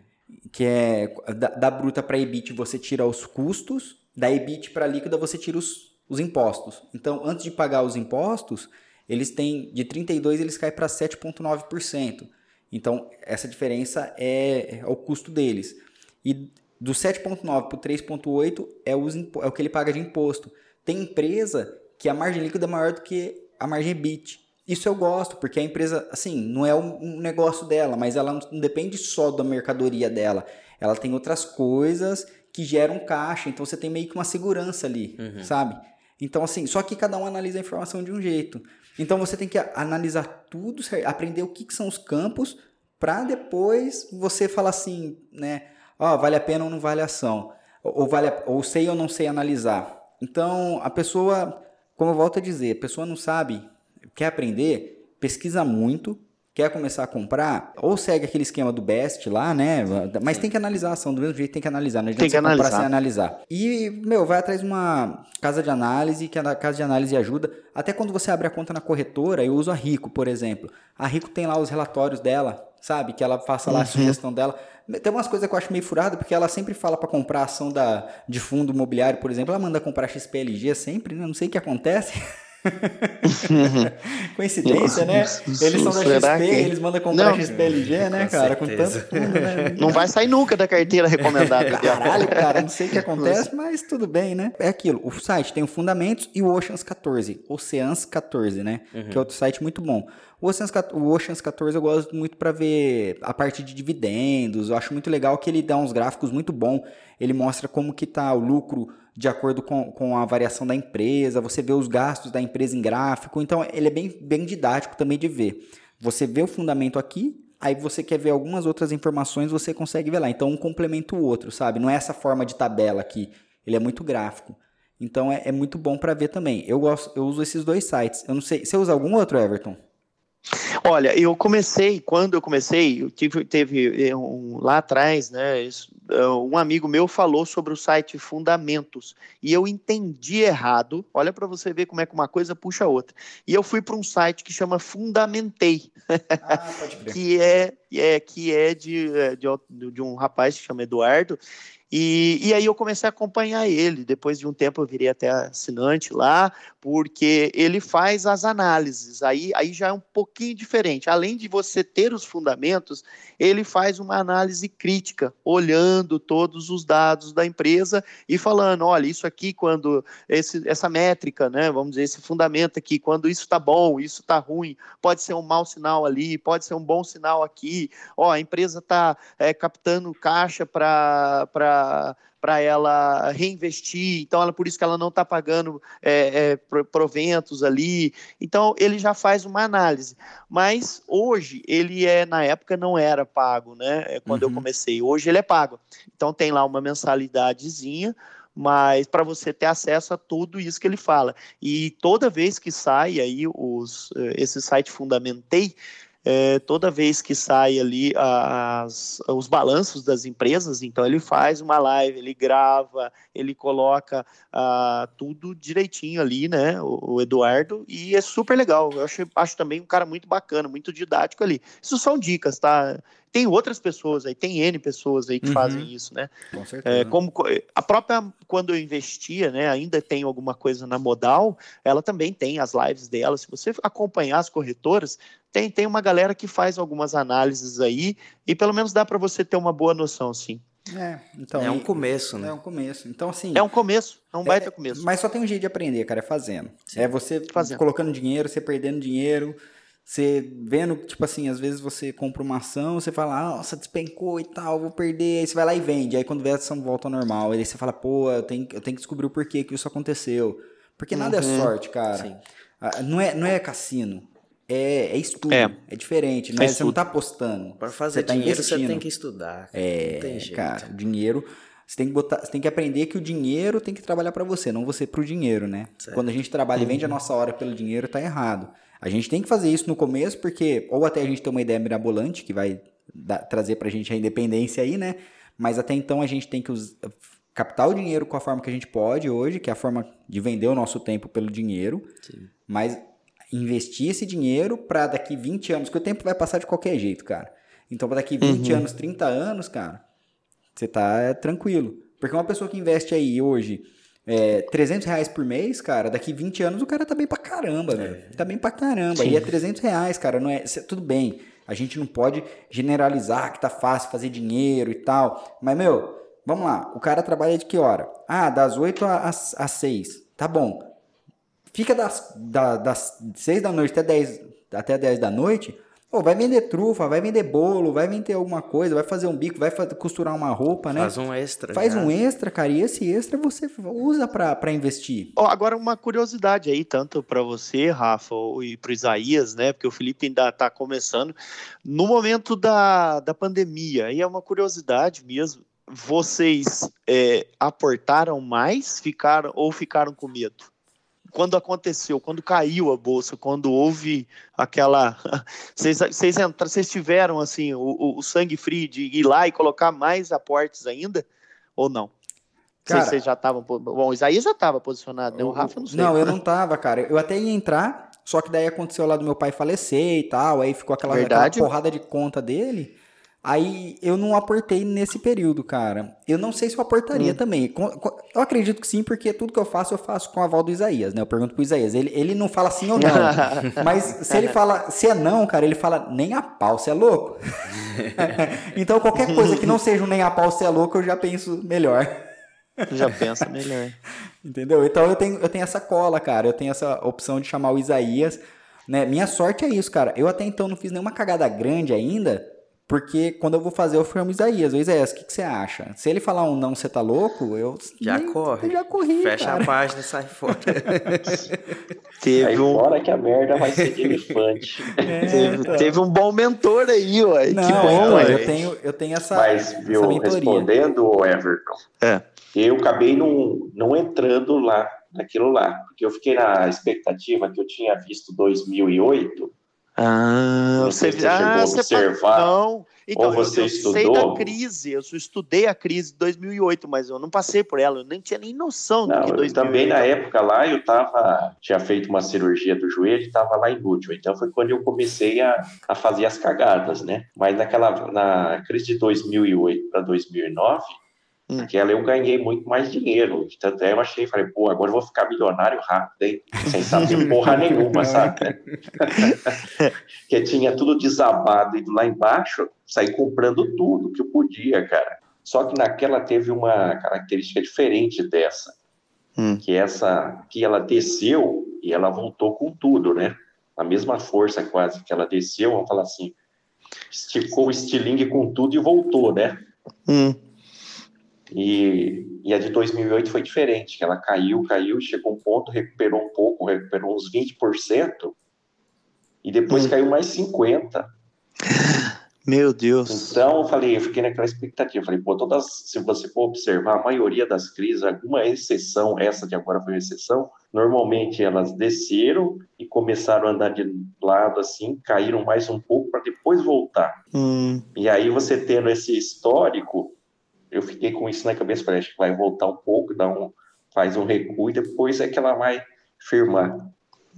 Que é da, da bruta para EBIT você tira os custos, da EBIT para líquida você tira os, os impostos. Então, antes de pagar os impostos, eles têm de 32 eles caem para 7,9%. Então, essa diferença é, é o custo deles. E do 7,9 para o 3,8 é, é o que ele paga de imposto. Tem empresa que a margem líquida é maior do que a margem BIT. Isso eu gosto, porque a empresa, assim, não é um negócio dela, mas ela não depende só da mercadoria dela. Ela tem outras coisas que geram caixa, então você tem meio que uma segurança ali, uhum. sabe? Então, assim, só que cada um analisa a informação de um jeito. Então você tem que analisar tudo, aprender o que, que são os campos, para depois você falar assim, né? Ó, oh, vale a pena ou não vale a ação. Ou, vale ou sei ou não sei analisar. Então, a pessoa, como eu volto a dizer, a pessoa não sabe, quer aprender, pesquisa muito, quer começar a comprar, ou segue aquele esquema do best lá, né? Mas tem que analisar a ação, do mesmo jeito tem que analisar, não adianta tem que analisar. comprar sem analisar. E, meu, vai atrás de uma casa de análise, que a casa de análise ajuda. Até quando você abre a conta na corretora, eu uso a Rico, por exemplo. A Rico tem lá os relatórios dela, sabe? Que ela faça lá uhum. a sugestão dela. Tem umas coisas que eu acho meio furado, porque ela sempre fala para comprar ação da, de fundo imobiliário, por exemplo. Ela manda comprar XPLG sempre, né? Não sei o que acontece. Coincidência, né? Eles são da XP, que... eles mandam comprar não, XPLG, né, cara? Com tanto né? Não vai sair nunca da carteira recomendada. Caralho, cara, não sei o que acontece, mas tudo bem, né? É aquilo, o site tem o Fundamentos e o Oceans 14, Oceans 14, né? Uhum. Que é outro site muito bom. O Oceans, o Oceans 14 eu gosto muito para ver a parte de dividendos. Eu acho muito legal que ele dá uns gráficos muito bom. Ele mostra como que tá o lucro de acordo com, com a variação da empresa. Você vê os gastos da empresa em gráfico. Então ele é bem, bem didático também de ver. Você vê o fundamento aqui, aí você quer ver algumas outras informações, você consegue ver lá. Então um complementa o outro, sabe? Não é essa forma de tabela aqui. Ele é muito gráfico. Então é, é muito bom para ver também. Eu gosto, eu uso esses dois sites. Eu não sei, você usa algum outro, Everton? Olha, eu comecei, quando eu comecei, eu tive, teve eh, um, lá atrás, né, eh, um amigo meu falou sobre o site Fundamentos e eu entendi errado. Olha para você ver como é que uma coisa puxa a outra. E eu fui para um site que chama Fundamentei, ah, que é, é que é de, eh, de, de um rapaz que chama Eduardo e, e aí eu comecei a acompanhar ele. Depois de um tempo eu virei até assinante lá, porque ele faz as análises. Aí, aí já é um pouquinho diferente. Além de você ter os fundamentos, ele faz uma análise crítica, olhando todos os dados da empresa e falando: olha, isso aqui, quando esse, essa métrica, né, vamos dizer, esse fundamento aqui, quando isso está bom, isso está ruim, pode ser um mau sinal ali, pode ser um bom sinal aqui. Ó, a empresa está é, captando caixa para para ela reinvestir, então ela, por isso que ela não está pagando é, é, proventos ali. Então ele já faz uma análise. Mas hoje ele é, na época não era pago, né? É quando uhum. eu comecei. Hoje ele é pago. Então tem lá uma mensalidadezinha mas para você ter acesso a tudo isso que ele fala. E toda vez que sai aí os, eh, esse site Fundamentei, é, toda vez que sai ali as, os balanços das empresas, então ele faz uma live, ele grava, ele coloca uh, tudo direitinho ali, né, o, o, Eduardo, e é super legal. Eu acho, acho também um cara muito bacana, muito didático ali. Isso são dicas, tá? Tem outras pessoas aí, tem N pessoas aí que uhum. fazem isso, né? Com certeza. É, como a própria, quando eu investia, né, ainda tem alguma coisa na modal, ela também tem as lives dela. Se você acompanhar as corretoras, tem, tem uma galera que faz algumas análises aí e pelo menos dá para você ter uma boa noção, sim. É, então, é um começo, né? É um começo. Então, assim. É um começo, é um baita é, começo. Mas só tem um jeito de aprender, cara, é fazendo. Sim. É você fazendo. colocando dinheiro, você perdendo dinheiro, você vendo, tipo assim, às vezes você compra uma ação, você fala, ah, nossa, despencou e tal, vou perder. Aí você vai lá e vende. Aí quando vê a ação volta ao normal, aí você fala, pô, eu tenho, eu tenho que descobrir o porquê que isso aconteceu. Porque nada é uhum. é sorte, cara. Sim. Ah, não é, não é cassino. É, é estudo, é, é diferente, não é, você não tá apostando. Para fazer você tá dinheiro investindo. você tem que estudar. É, cara, dinheiro, você tem que botar, você tem que aprender que o dinheiro tem que trabalhar para você, não você para o dinheiro, né? Certo. Quando a gente trabalha e vende a uhum. nossa hora pelo dinheiro, tá errado. A gente tem que fazer isso no começo, porque ou até a gente ter uma ideia mirabolante que vai dar, trazer pra gente a independência aí, né? Mas até então a gente tem que us, captar o dinheiro com a forma que a gente pode hoje, que é a forma de vender o nosso tempo pelo dinheiro. Sim. Mas investir esse dinheiro para daqui 20 anos, que o tempo vai passar de qualquer jeito, cara. Então, para daqui 20 uhum. anos, 30 anos, cara, você tá tranquilo. Porque uma pessoa que investe aí hoje é, 300 reais por mês, cara, daqui 20 anos o cara tá bem pra caramba, velho. É. Tá bem pra caramba. Sim. E é 300 reais, cara, não é... Tudo bem, a gente não pode generalizar que tá fácil fazer dinheiro e tal. Mas, meu, vamos lá. O cara trabalha de que hora? Ah, das 8 às, às 6. Tá bom. Fica das, da, das 6 da noite até 10, até 10 da noite. Pô, vai vender trufa, vai vender bolo, vai vender alguma coisa, vai fazer um bico, vai costurar uma roupa, né? Faz um extra. Faz já. um extra, cara, e esse extra você usa para investir. Oh, agora, uma curiosidade aí, tanto para você, Rafa, e para Isaías, né? Porque o Felipe ainda está começando. No momento da, da pandemia, aí é uma curiosidade mesmo. Vocês é, aportaram mais ficaram ou ficaram com medo? Quando aconteceu, quando caiu a bolsa, quando houve aquela. Vocês, vocês, entraram, vocês tiveram assim o, o, sangue frio de ir lá e colocar mais aportes ainda? Ou não? Cara, vocês já estavam. Bom, o Isaías já estava posicionado, né? O Rafa não sei. Não, eu não estava, cara. Eu até ia entrar, só que daí aconteceu lá do meu pai falecer e tal, aí ficou aquela, aquela porrada de conta dele. Aí eu não aportei nesse período, cara. Eu não sei se eu aportaria hum. também. Eu acredito que sim, porque tudo que eu faço, eu faço com a aval do Isaías, né? Eu pergunto pro Isaías. Ele, ele não fala sim ou não. mas se ele fala, se é não, cara, ele fala nem a pau, você é louco? então qualquer coisa que não seja um nem a pau, você é louco, eu já penso melhor. já pensa melhor. Entendeu? Então eu tenho, eu tenho essa cola, cara. Eu tenho essa opção de chamar o Isaías. Né? Minha sorte é isso, cara. Eu até então não fiz nenhuma cagada grande ainda porque quando eu vou fazer, eu chamo Isaías. Ô, Isaías, o que, que, você acha? Se ele falar um não, você tá louco, eu. Já nem, corre. Eu já corri. Fecha cara. a página e sai fora. teve aí um... fora que a merda vai ser de elefante. É, teve, então. teve, um bom mentor aí, ué. Não, que bom, então, eu tenho, eu tenho essa. Mas, viu, essa respondendo, Everton, é. eu acabei não, não entrando lá naquilo lá. Porque eu fiquei na expectativa que eu tinha visto 2008 ah, você, você ah, observar. Não, então, ou você eu, eu estudou. sei da crise, eu estudei a crise de 2008, mas eu não passei por ela, eu nem tinha nem noção não, do que 2008. Também na época lá eu tava, tinha feito uma cirurgia do joelho e estava lá inútil, então foi quando eu comecei a, a fazer as cagadas, né? Mas naquela, na crise de 2008 para 2009, Naquela eu ganhei muito mais dinheiro. Tanto é, eu achei, falei, pô, agora eu vou ficar milionário rápido, hein? Sem saber porra nenhuma, sabe? que tinha tudo desabado e lá embaixo, saí comprando tudo que eu podia, cara. Só que naquela teve uma característica diferente dessa. Hum. Que essa, que ela desceu e ela voltou com tudo, né? A mesma força quase que ela desceu, vamos falar assim, esticou o estilingue com tudo e voltou, né? Hum. E, e a de 2008 foi diferente, que ela caiu, caiu, chegou um ponto, recuperou um pouco, recuperou uns 20%, e depois hum. caiu mais 50%. Meu Deus. Então, eu falei, eu fiquei naquela expectativa. Falei, pô, todas, se você for observar, a maioria das crises, alguma exceção, essa de agora foi uma exceção, normalmente elas desceram e começaram a andar de lado assim, caíram mais um pouco para depois voltar. Hum. E aí você tendo esse histórico, eu fiquei com isso na cabeça, falei, acho que vai voltar um pouco, dá um, faz um recuo e depois é que ela vai firmar.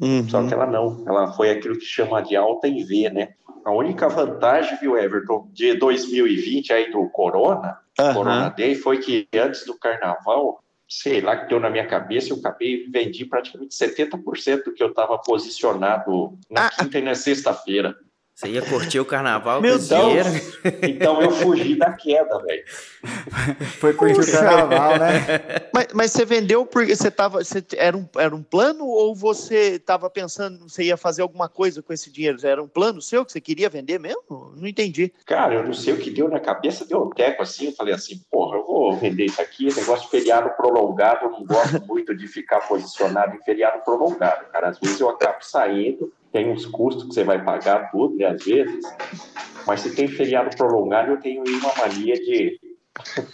Uhum. Só que ela não, ela foi aquilo que chama de alta em V, né? A única vantagem, viu, Everton, de 2020 aí do Corona, uhum. Corona Day, foi que antes do carnaval, sei lá, que deu na minha cabeça, eu acabei vendi praticamente 70% do que eu estava posicionado na ah, quinta e na sexta-feira. Você ia curtir o carnaval Meu com dinheiro? Então eu fugi da queda, velho. Foi curtir o carnaval, né? Mas, mas você vendeu porque você tava. Você, era, um, era um plano ou você estava pensando você ia fazer alguma coisa com esse dinheiro? Era um plano seu que você queria vender mesmo? Não entendi. Cara, eu não sei o que deu na cabeça, deu um teco assim, eu falei assim, porra, eu vou vender isso aqui, negócio de feriado prolongado, eu não gosto muito de ficar posicionado em feriado prolongado, cara. Às vezes eu acabo saindo, tem uns custos que você vai pagar tudo, né, às vezes, mas se tem feriado prolongado, eu tenho aí uma mania de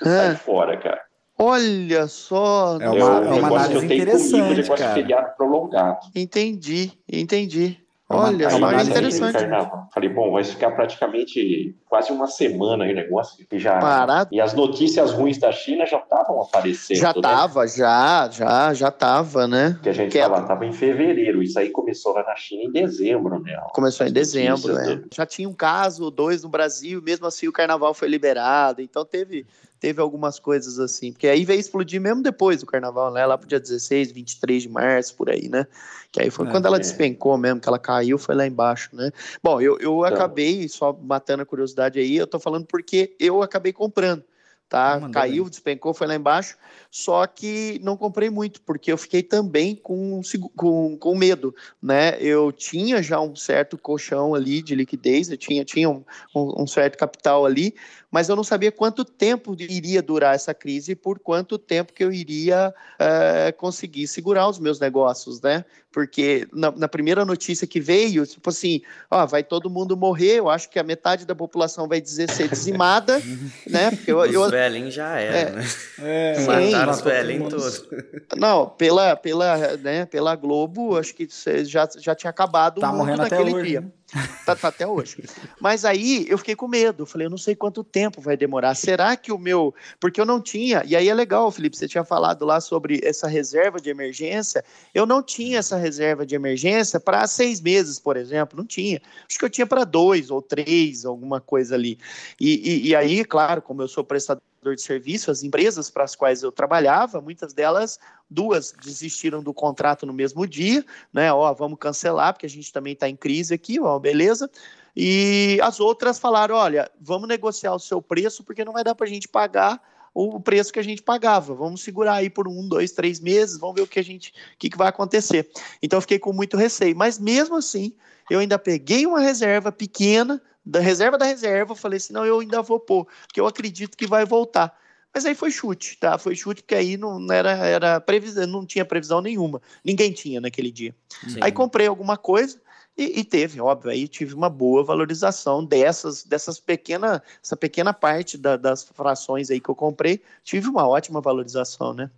sair fora, cara. Olha só. É uma, É é um uma análise eu tenho comigo, interessante, negócio de cara. feriado prolongado. Entendi, entendi. É Olha é só, é interessante. Carnaval. Falei, bom, vai ficar praticamente quase uma semana aí o negócio. Que já... Parado. E as notícias ruins da China já estavam aparecendo. Já né? tava, já, já, já tava, né? Que a gente Quieto. falava, estava em fevereiro. Isso aí começou lá na China em dezembro, né? Começou em As dezembro, notícias né? Já tinha um caso, dois no Brasil, mesmo assim o carnaval foi liberado, então teve, teve algumas coisas assim, porque aí veio explodir mesmo depois do carnaval, né? Lá pro dia 16, 23 de março, por aí, né? Que aí foi É, quando ela é. despencou mesmo, que ela caiu, foi lá embaixo, né? Bom, eu, eu acabei, só matando a curiosidade aí, eu tô falando porque eu acabei comprando. Tá? Ah, Caiu, bem. despencou, foi lá embaixo. Só que não comprei muito, porque eu fiquei também com, com, com medo né? Eu tinha já um certo colchão ali de liquidez, eu tinha, tinha um, um- um certo capital ali, mas eu não sabia quanto tempo iria durar essa crise e por quanto tempo que eu iria eh, conseguir segurar os meus negócios, né? Porque na, na primeira notícia que veio, tipo assim, ó, vai todo mundo morrer, eu acho que a metade da população vai dizer ser dizimada, né? Porque eu, Os eu, velhinhos já era, É. né? É, Sim. Mataram os velhinhos todos. não, pela, pela, né, pela Globo, acho que já, já tinha acabado Tá o mundo morrendo até naquele hoje, dia. né? Tá, tá até hoje. Mas aí eu fiquei com medo. Eu falei, eu não sei quanto tempo vai demorar. Será que o meu. Porque eu não tinha. E aí é legal, Felipe, você tinha falado lá sobre essa reserva de emergência. Eu não tinha essa reserva de emergência para seis meses, por exemplo. Não tinha. Acho que eu tinha para dois ou três, alguma coisa ali. E, e, e aí, claro, como eu sou prestador de serviço, as empresas para as quais eu trabalhava, muitas delas, duas desistiram do contrato no mesmo dia, né? Ó, vamos cancelar, porque a gente também está em crise aqui, ó, beleza. E as outras falaram: olha, vamos negociar o seu preço, porque não vai dar para a gente pagar o preço que a gente pagava. Vamos segurar aí por um, dois, três meses, vamos ver o que a gente, o que, que vai acontecer. Então fiquei com muito receio. Mas mesmo assim, eu ainda peguei uma reserva pequena, da reserva da reserva, falei assim, não, eu ainda vou pôr, porque eu acredito que vai voltar. Mas aí foi chute, tá? Foi chute porque aí não era, era previsão, não tinha previsão nenhuma. Ninguém tinha naquele dia. Sim. Aí comprei alguma coisa e, e teve, óbvio, aí tive uma boa valorização dessas, dessas pequena, essa pequena parte da- das frações aí que eu comprei, tive uma ótima valorização, né?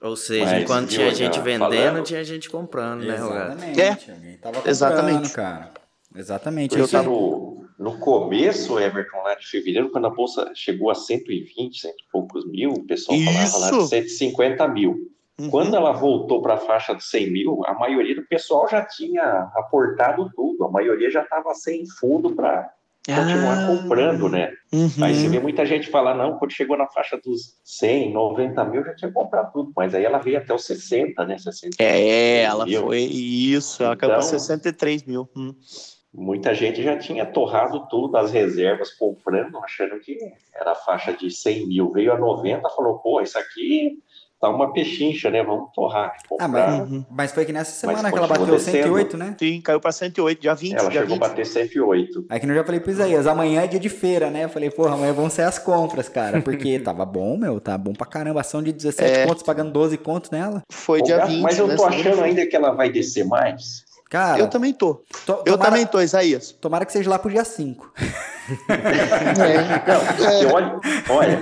Ou seja, Mas, enquanto tinha gente vendendo, falando- tinha gente comprando, né? Exatamente. É. Alguém tava comprando, Exatamente. cara. Exatamente. Eu isso aí. no, no começo, Everton, lá de fevereiro, quando a bolsa chegou a 120, cento e poucos mil, o pessoal falava lá Isso! de 150 mil. Uhum. Quando ela voltou para a faixa de 100 mil, a maioria do pessoal já tinha aportado tudo, a maioria já estava sem fundo para continuar Ah, comprando, né? uhum. Aí você vê muita gente falar, não, quando chegou na faixa dos 100, 90 mil, já tinha comprado tudo, mas aí ela veio até os 60, né? 60 É, ela mil. foi isso, ela Então- 63 mil. Hum. Muita gente já tinha torrado tudo, as reservas, comprando, achando que era a faixa de 100 mil. Veio a 90, falou, pô, isso aqui tá uma pechincha, né? Vamos torrar. Ah, Comprar. mas, Uhum. mas foi que nessa semana Mas que ela bateu descendo. 108, né? Sim, caiu para 108, dia 20, Ela dia chegou 20. a bater 108. Aí que eu já falei pro Isaías, amanhã é dia de feira, né? Eu falei, porra, amanhã vão ser as compras, cara. Porque tava bom, meu, tá bom pra caramba. Ação de 17 É. pontos, pagando 12 contos nela. Foi Ô, dia Gato, 20, Mas eu né? tô achando ainda que ela vai descer mais. Cara, Eu também tô. to- Eu tomara, também tô, Isaías. tomara que seja lá pro dia 5. Não, eu olho, olha,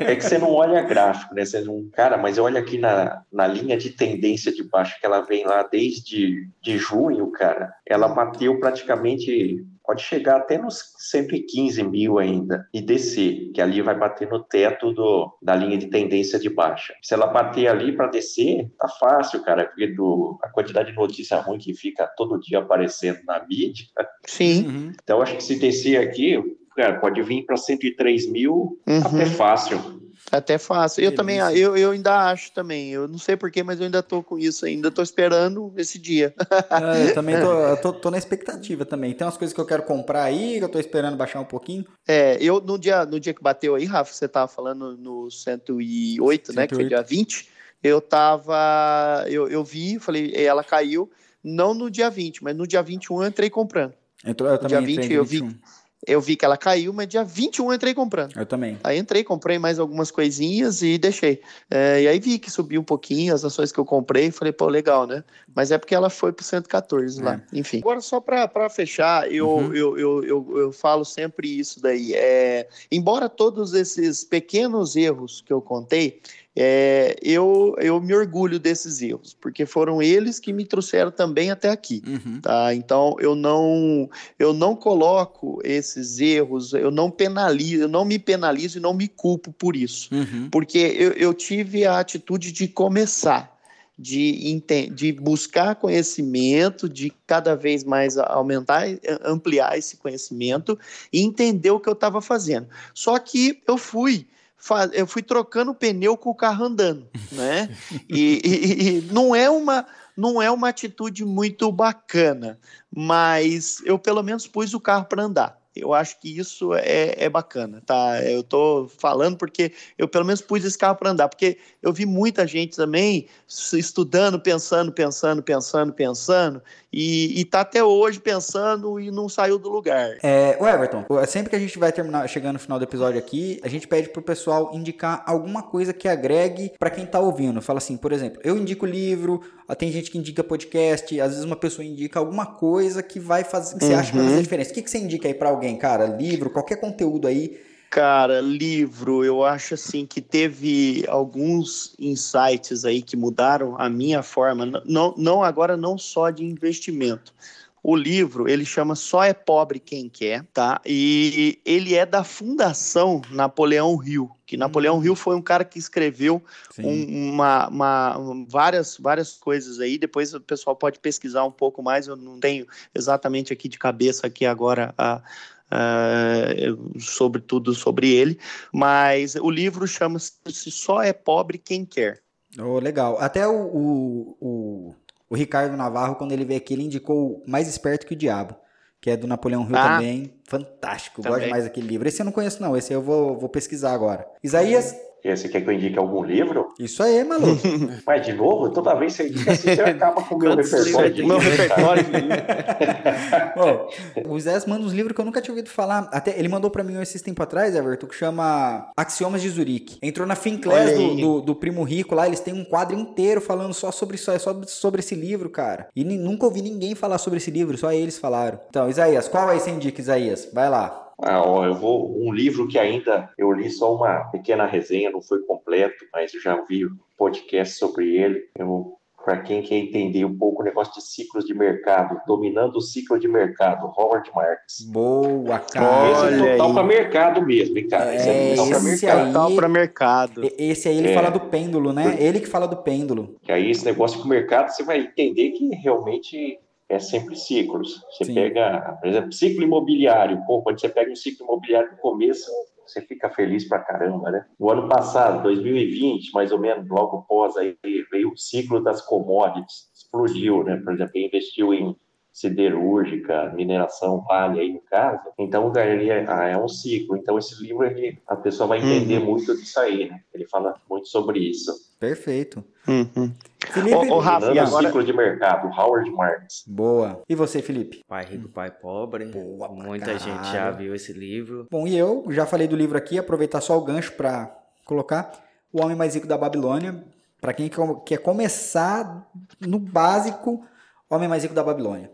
é que você não olha gráfico, né? Você não, cara, mas eu olho aqui na, na linha de tendência de baixo, que ela vem lá desde de junho, cara. Ela bateu praticamente, pode chegar até nos 115 mil ainda e descer, que ali vai bater no teto do, da linha de tendência de baixa. Se ela bater ali para descer, tá fácil, cara, porque do, a quantidade de notícia ruim que fica todo dia aparecendo na mídia. Sim. Uhum. Então, acho que se descer aqui, cara, pode vir para 103 mil Uhum. até fácil. Até fácil. Eu também, eu, eu ainda acho também. Eu não sei porquê, mas eu ainda tô com isso ainda. Tô esperando esse dia. É, eu também tô, tô, tô, na expectativa também. Tem umas coisas que eu quero comprar aí, que eu tô esperando baixar um pouquinho. É, eu no dia, no dia que bateu aí, Rafa, você tava falando no 108, 108. né? Que foi dia 20. Eu tava. Eu, eu vi, falei, ela caiu. Não no dia 20, mas no dia 21 eu entrei comprando. Entrou, eu também dia 20 eu vi eu vi que ela caiu, mas dia 21 eu entrei comprando. Eu também. Aí entrei, comprei mais algumas coisinhas e deixei. É, e aí vi que subiu um pouquinho as ações que eu comprei, falei, pô, legal, né? Mas é porque ela foi pro 114 é. lá, enfim. Agora, só para fechar, eu, uhum. eu, eu, eu, eu, falo sempre isso daí. É, embora todos esses pequenos erros que eu contei, é, eu, eu me orgulho desses erros, porque foram eles que me trouxeram também até aqui, uhum. tá? Então eu não eu não coloco esses erros, eu não penalizo, eu não me penalizo e não me culpo por isso, uhum. porque eu, eu tive a atitude de começar. De, de buscar conhecimento, de cada vez mais aumentar, ampliar esse conhecimento e entender o que eu estava fazendo. Só que eu fui eu fui trocando pneu com o carro andando, né? E, e, e, não é uma não é uma atitude muito bacana, mas eu pelo menos pus o carro para andar. Eu acho que isso é, é bacana, tá? Eu tô falando porque eu pelo menos pus esse carro para andar, porque eu vi muita gente também estudando, pensando, pensando, pensando, pensando, e, e tá até hoje pensando e não saiu do lugar. É, o Everton, sempre que a gente vai terminar, chegando no final do episódio aqui, a gente pede pro pessoal indicar alguma coisa que agregue para quem tá ouvindo. Fala assim, por exemplo, eu indico livro, tem gente que indica podcast, às vezes uma pessoa indica alguma coisa que vai fazer, que você uhum. acha que vai fazer uhum. diferença. O que, que você indica aí para alguém, cara? Livro, qualquer conteúdo aí Cara, livro, eu acho assim que teve alguns insights aí que mudaram a minha forma, não, não agora não só de investimento. O livro, ele chama Só é Pobre Quem Quer, tá? E ele é da Fundação Napoleão Hill, que Napoleão hum. Hill foi um cara que escreveu um, uma, uma, várias, várias coisas aí, depois o pessoal pode pesquisar um pouco mais, eu não tenho exatamente aqui de cabeça aqui agora a uh, sobre tudo sobre ele, mas o livro chama-se Só é Pobre Quem Quer. Oh, legal. Até o, o, o, o, Ricardo Navarro, quando ele veio aqui, ele indicou Mais Esperto que o Diabo, que é do Napoleão Hill ah, também. Fantástico, também. gosto mais daquele livro. Esse eu não conheço, não. Esse eu vou, vou pesquisar agora. Isaías. Você quer que eu indique algum livro? Isso aí, maluco. Mas de novo, toda vez que você indica assim, você acaba com o meu repertório. De meu repertório o Zé manda uns livros que eu nunca tinha ouvido falar. Até ele mandou para mim esses tempos atrás, Everton, que chama Axiomas de Zurique. Entrou na Finclass do, do, do, Primo Rico lá, eles têm um quadro inteiro falando só sobre isso, é só sobre esse livro, cara. E nunca ouvi ninguém falar sobre esse livro, só eles falaram. Então, Isaías, qual aí você indica, Isaías? Vai lá. Ah, ó, eu vou um livro que ainda eu li só uma pequena resenha, não foi completo, mas eu já vi podcast sobre ele. Eu para quem quer entender um pouco o negócio de ciclos de mercado, dominando o ciclo de mercado, Howard Marks. Boa, cara. Esse é total para mercado mesmo, hein, cara? Esse é, é total para mercado. Total mercado. Esse aí ele é. fala do pêndulo, né? Ele que fala do pêndulo. Que aí esse negócio com o mercado, você vai entender que realmente é sempre ciclos. Você Sim. pega, por exemplo, ciclo imobiliário. Pô, quando você pega um ciclo imobiliário no começo, você fica feliz pra caramba, né? No ano passado, 2020, mais ou menos, logo após aí, veio o ciclo das commodities, explodiu, né? Por exemplo, investiu em siderúrgica, mineração, vale aí no caso. Então, ele é, é um ciclo. Então, esse livro, ele, a pessoa vai entender uhum. muito disso aí, né? Ele fala muito sobre isso. Perfeito. Uhum. Felipe, o, o Rafa, e agora... ciclo de mercado, Howard Marks. Boa. E você, Felipe? Pai Rico, Pai Pobre. Boa, Muita gente já viu esse livro. Bom, e eu já falei do livro aqui, aproveitar só o gancho para colocar O Homem Mais Rico da Babilônia. Para quem quer começar no básico, Homem Mais Rico da Babilônia.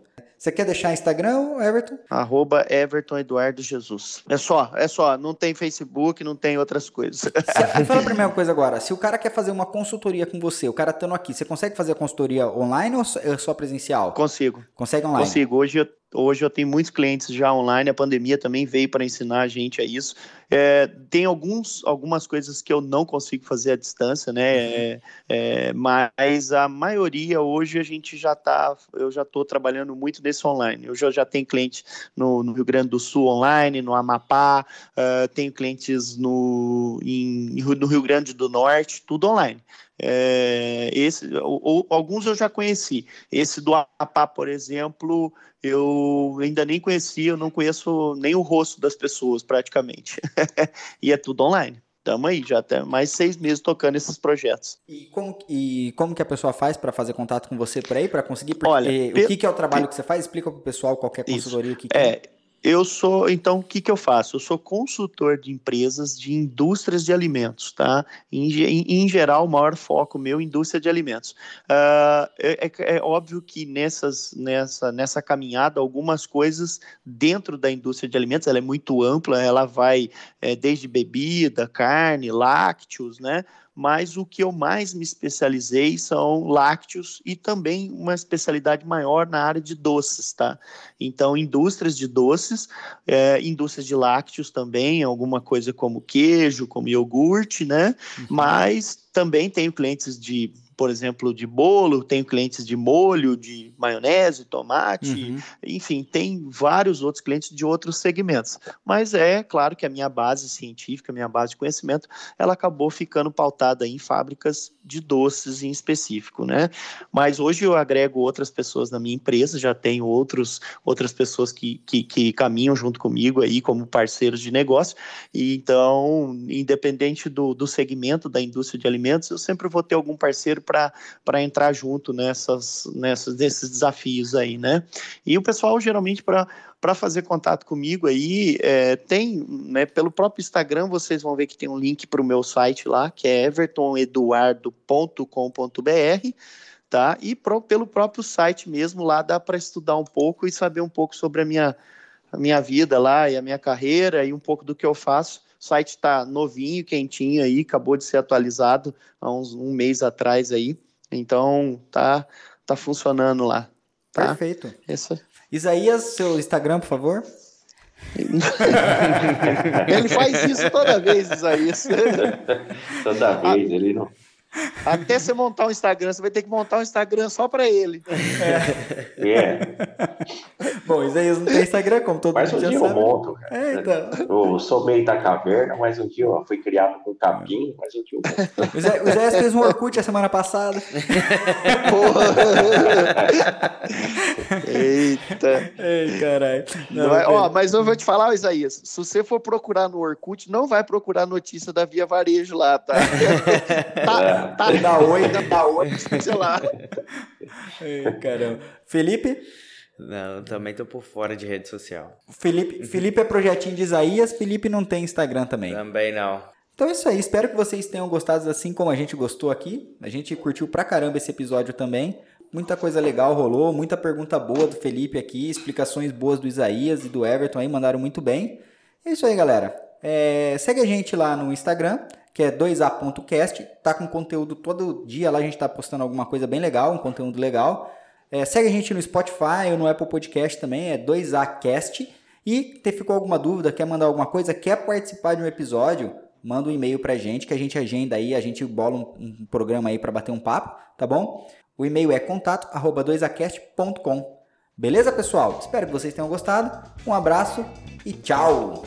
Você quer deixar Instagram, Everton? Arroba Everton Eduardo Jesus. É só, é só. Não tem Facebook, não tem outras coisas. Me fala a primeira coisa agora. Se o cara quer fazer uma consultoria com você, o cara estando aqui, você consegue fazer a consultoria online ou é só presencial? Consigo. Consegue online? Consigo. Hoje eu Hoje eu tenho muitos clientes já online, a pandemia também veio para ensinar a gente a isso. É, tem alguns, algumas coisas que eu não consigo fazer à distância, né? É, é, mas a maioria hoje a gente já está, eu já estou trabalhando muito nesse online. Eu já, já tenho cliente no, no, Rio Grande do Sul online, no Amapá, uh, tenho clientes no, em, no Rio Grande do Norte, tudo online. É, esse, ou, alguns eu já conheci. Esse do Amapá, por exemplo, eu ainda nem conhecia, eu não conheço nem o rosto das pessoas praticamente. e é tudo online. Estamos aí, já até mais seis meses tocando esses projetos. E como, e como que a pessoa faz para fazer contato com você por aí, para conseguir? Porque, Olha, o que, que é o trabalho que você faz? Explica para o pessoal qualquer consultoria. O que, que é, é eu sou, então, o que, que eu faço? Eu sou consultor de empresas de indústrias de alimentos, tá? Em, em, em geral, o maior foco meu é indústria de alimentos. Uh, é, é, óbvio que nessas, nessa, nessa caminhada, algumas coisas dentro da indústria de alimentos, ela é muito ampla, ela vai é, desde bebida, carne, lácteos, né? Mas o que eu mais me especializei são lácteos e também uma especialidade maior na área de doces, tá? Então, indústrias de doces, é, indústrias de lácteos também, alguma coisa como queijo, como iogurte, né? Uhum. Mas também tenho clientes de por exemplo, de bolo, tenho clientes de molho, de maionese, tomate, uhum. enfim, tem vários outros clientes de outros segmentos. Mas é claro que a minha base científica, a minha base de conhecimento, ela acabou ficando pautada em fábricas de doces em específico, né? Mas hoje eu agrego outras pessoas na minha empresa, já tenho outros, outras pessoas que, que, que caminham junto comigo aí como parceiros de negócio, e então, independente do, do segmento da indústria de alimentos, eu sempre vou ter algum parceiro para entrar junto nessas, nessas, nesses desafios aí, né? E o pessoal geralmente para fazer contato comigo aí, é, tem, né, pelo próprio Instagram, vocês vão ver que tem um link para o meu site lá, que é evertoneduardo.com.br, tá? E pro, pelo próprio site mesmo, lá dá para estudar um pouco e saber um pouco sobre a minha, a minha vida lá e a minha carreira e um pouco do que eu faço. O site está novinho, quentinho aí, acabou de ser atualizado há uns um mês atrás aí. Então tá tá funcionando lá. Tá? Perfeito. Essa... Isaías, seu Instagram, por favor. ele faz isso toda vez, Isaías. toda vez, ele não. Até você montar um Instagram, você vai ter que montar um Instagram só para ele. É. é. Bom, isso aí não tem Instagram, como todo mas mundo um dia sabe. eu monto, cara. É, então. Eu sou meio da caverna, mas um dia eu fui criado com capim, mas um dia eu monto. O Zé fez um Orkut a semana passada. Porra. Eita. Ei, caralho. ó, mas eu vou te falar, Isaías, se você for procurar no Orkut, não vai procurar notícia da Via Varejo lá, tá? tá, é. Tá, da oi, da oi, sei lá. Ai, caramba. Felipe? Não, também tô por fora de rede social. Felipe, Felipe é projetinho de Isaías, Felipe não tem Instagram também. Também não. Então é isso aí, espero que vocês tenham gostado assim como a gente gostou aqui. A gente curtiu pra caramba esse episódio também. Muita coisa legal rolou, muita pergunta boa do Felipe aqui, explicações boas do Isaías e do Everton aí, mandaram muito bem. É isso aí, galera. É, segue a gente lá no Instagram, que é 2a.cast. Tá com conteúdo todo dia lá, a gente tá postando alguma coisa bem legal, um conteúdo legal. É, segue a gente no Spotify ou no Apple Podcast também, é 2acast. E se ficou alguma dúvida, quer mandar alguma coisa, quer participar de um episódio, manda um e-mail pra gente que a gente agenda aí, a gente bola um, um programa aí para bater um papo, tá bom? O e-mail é contato@2acast.com. Beleza, pessoal? Espero que vocês tenham gostado. Um abraço e tchau.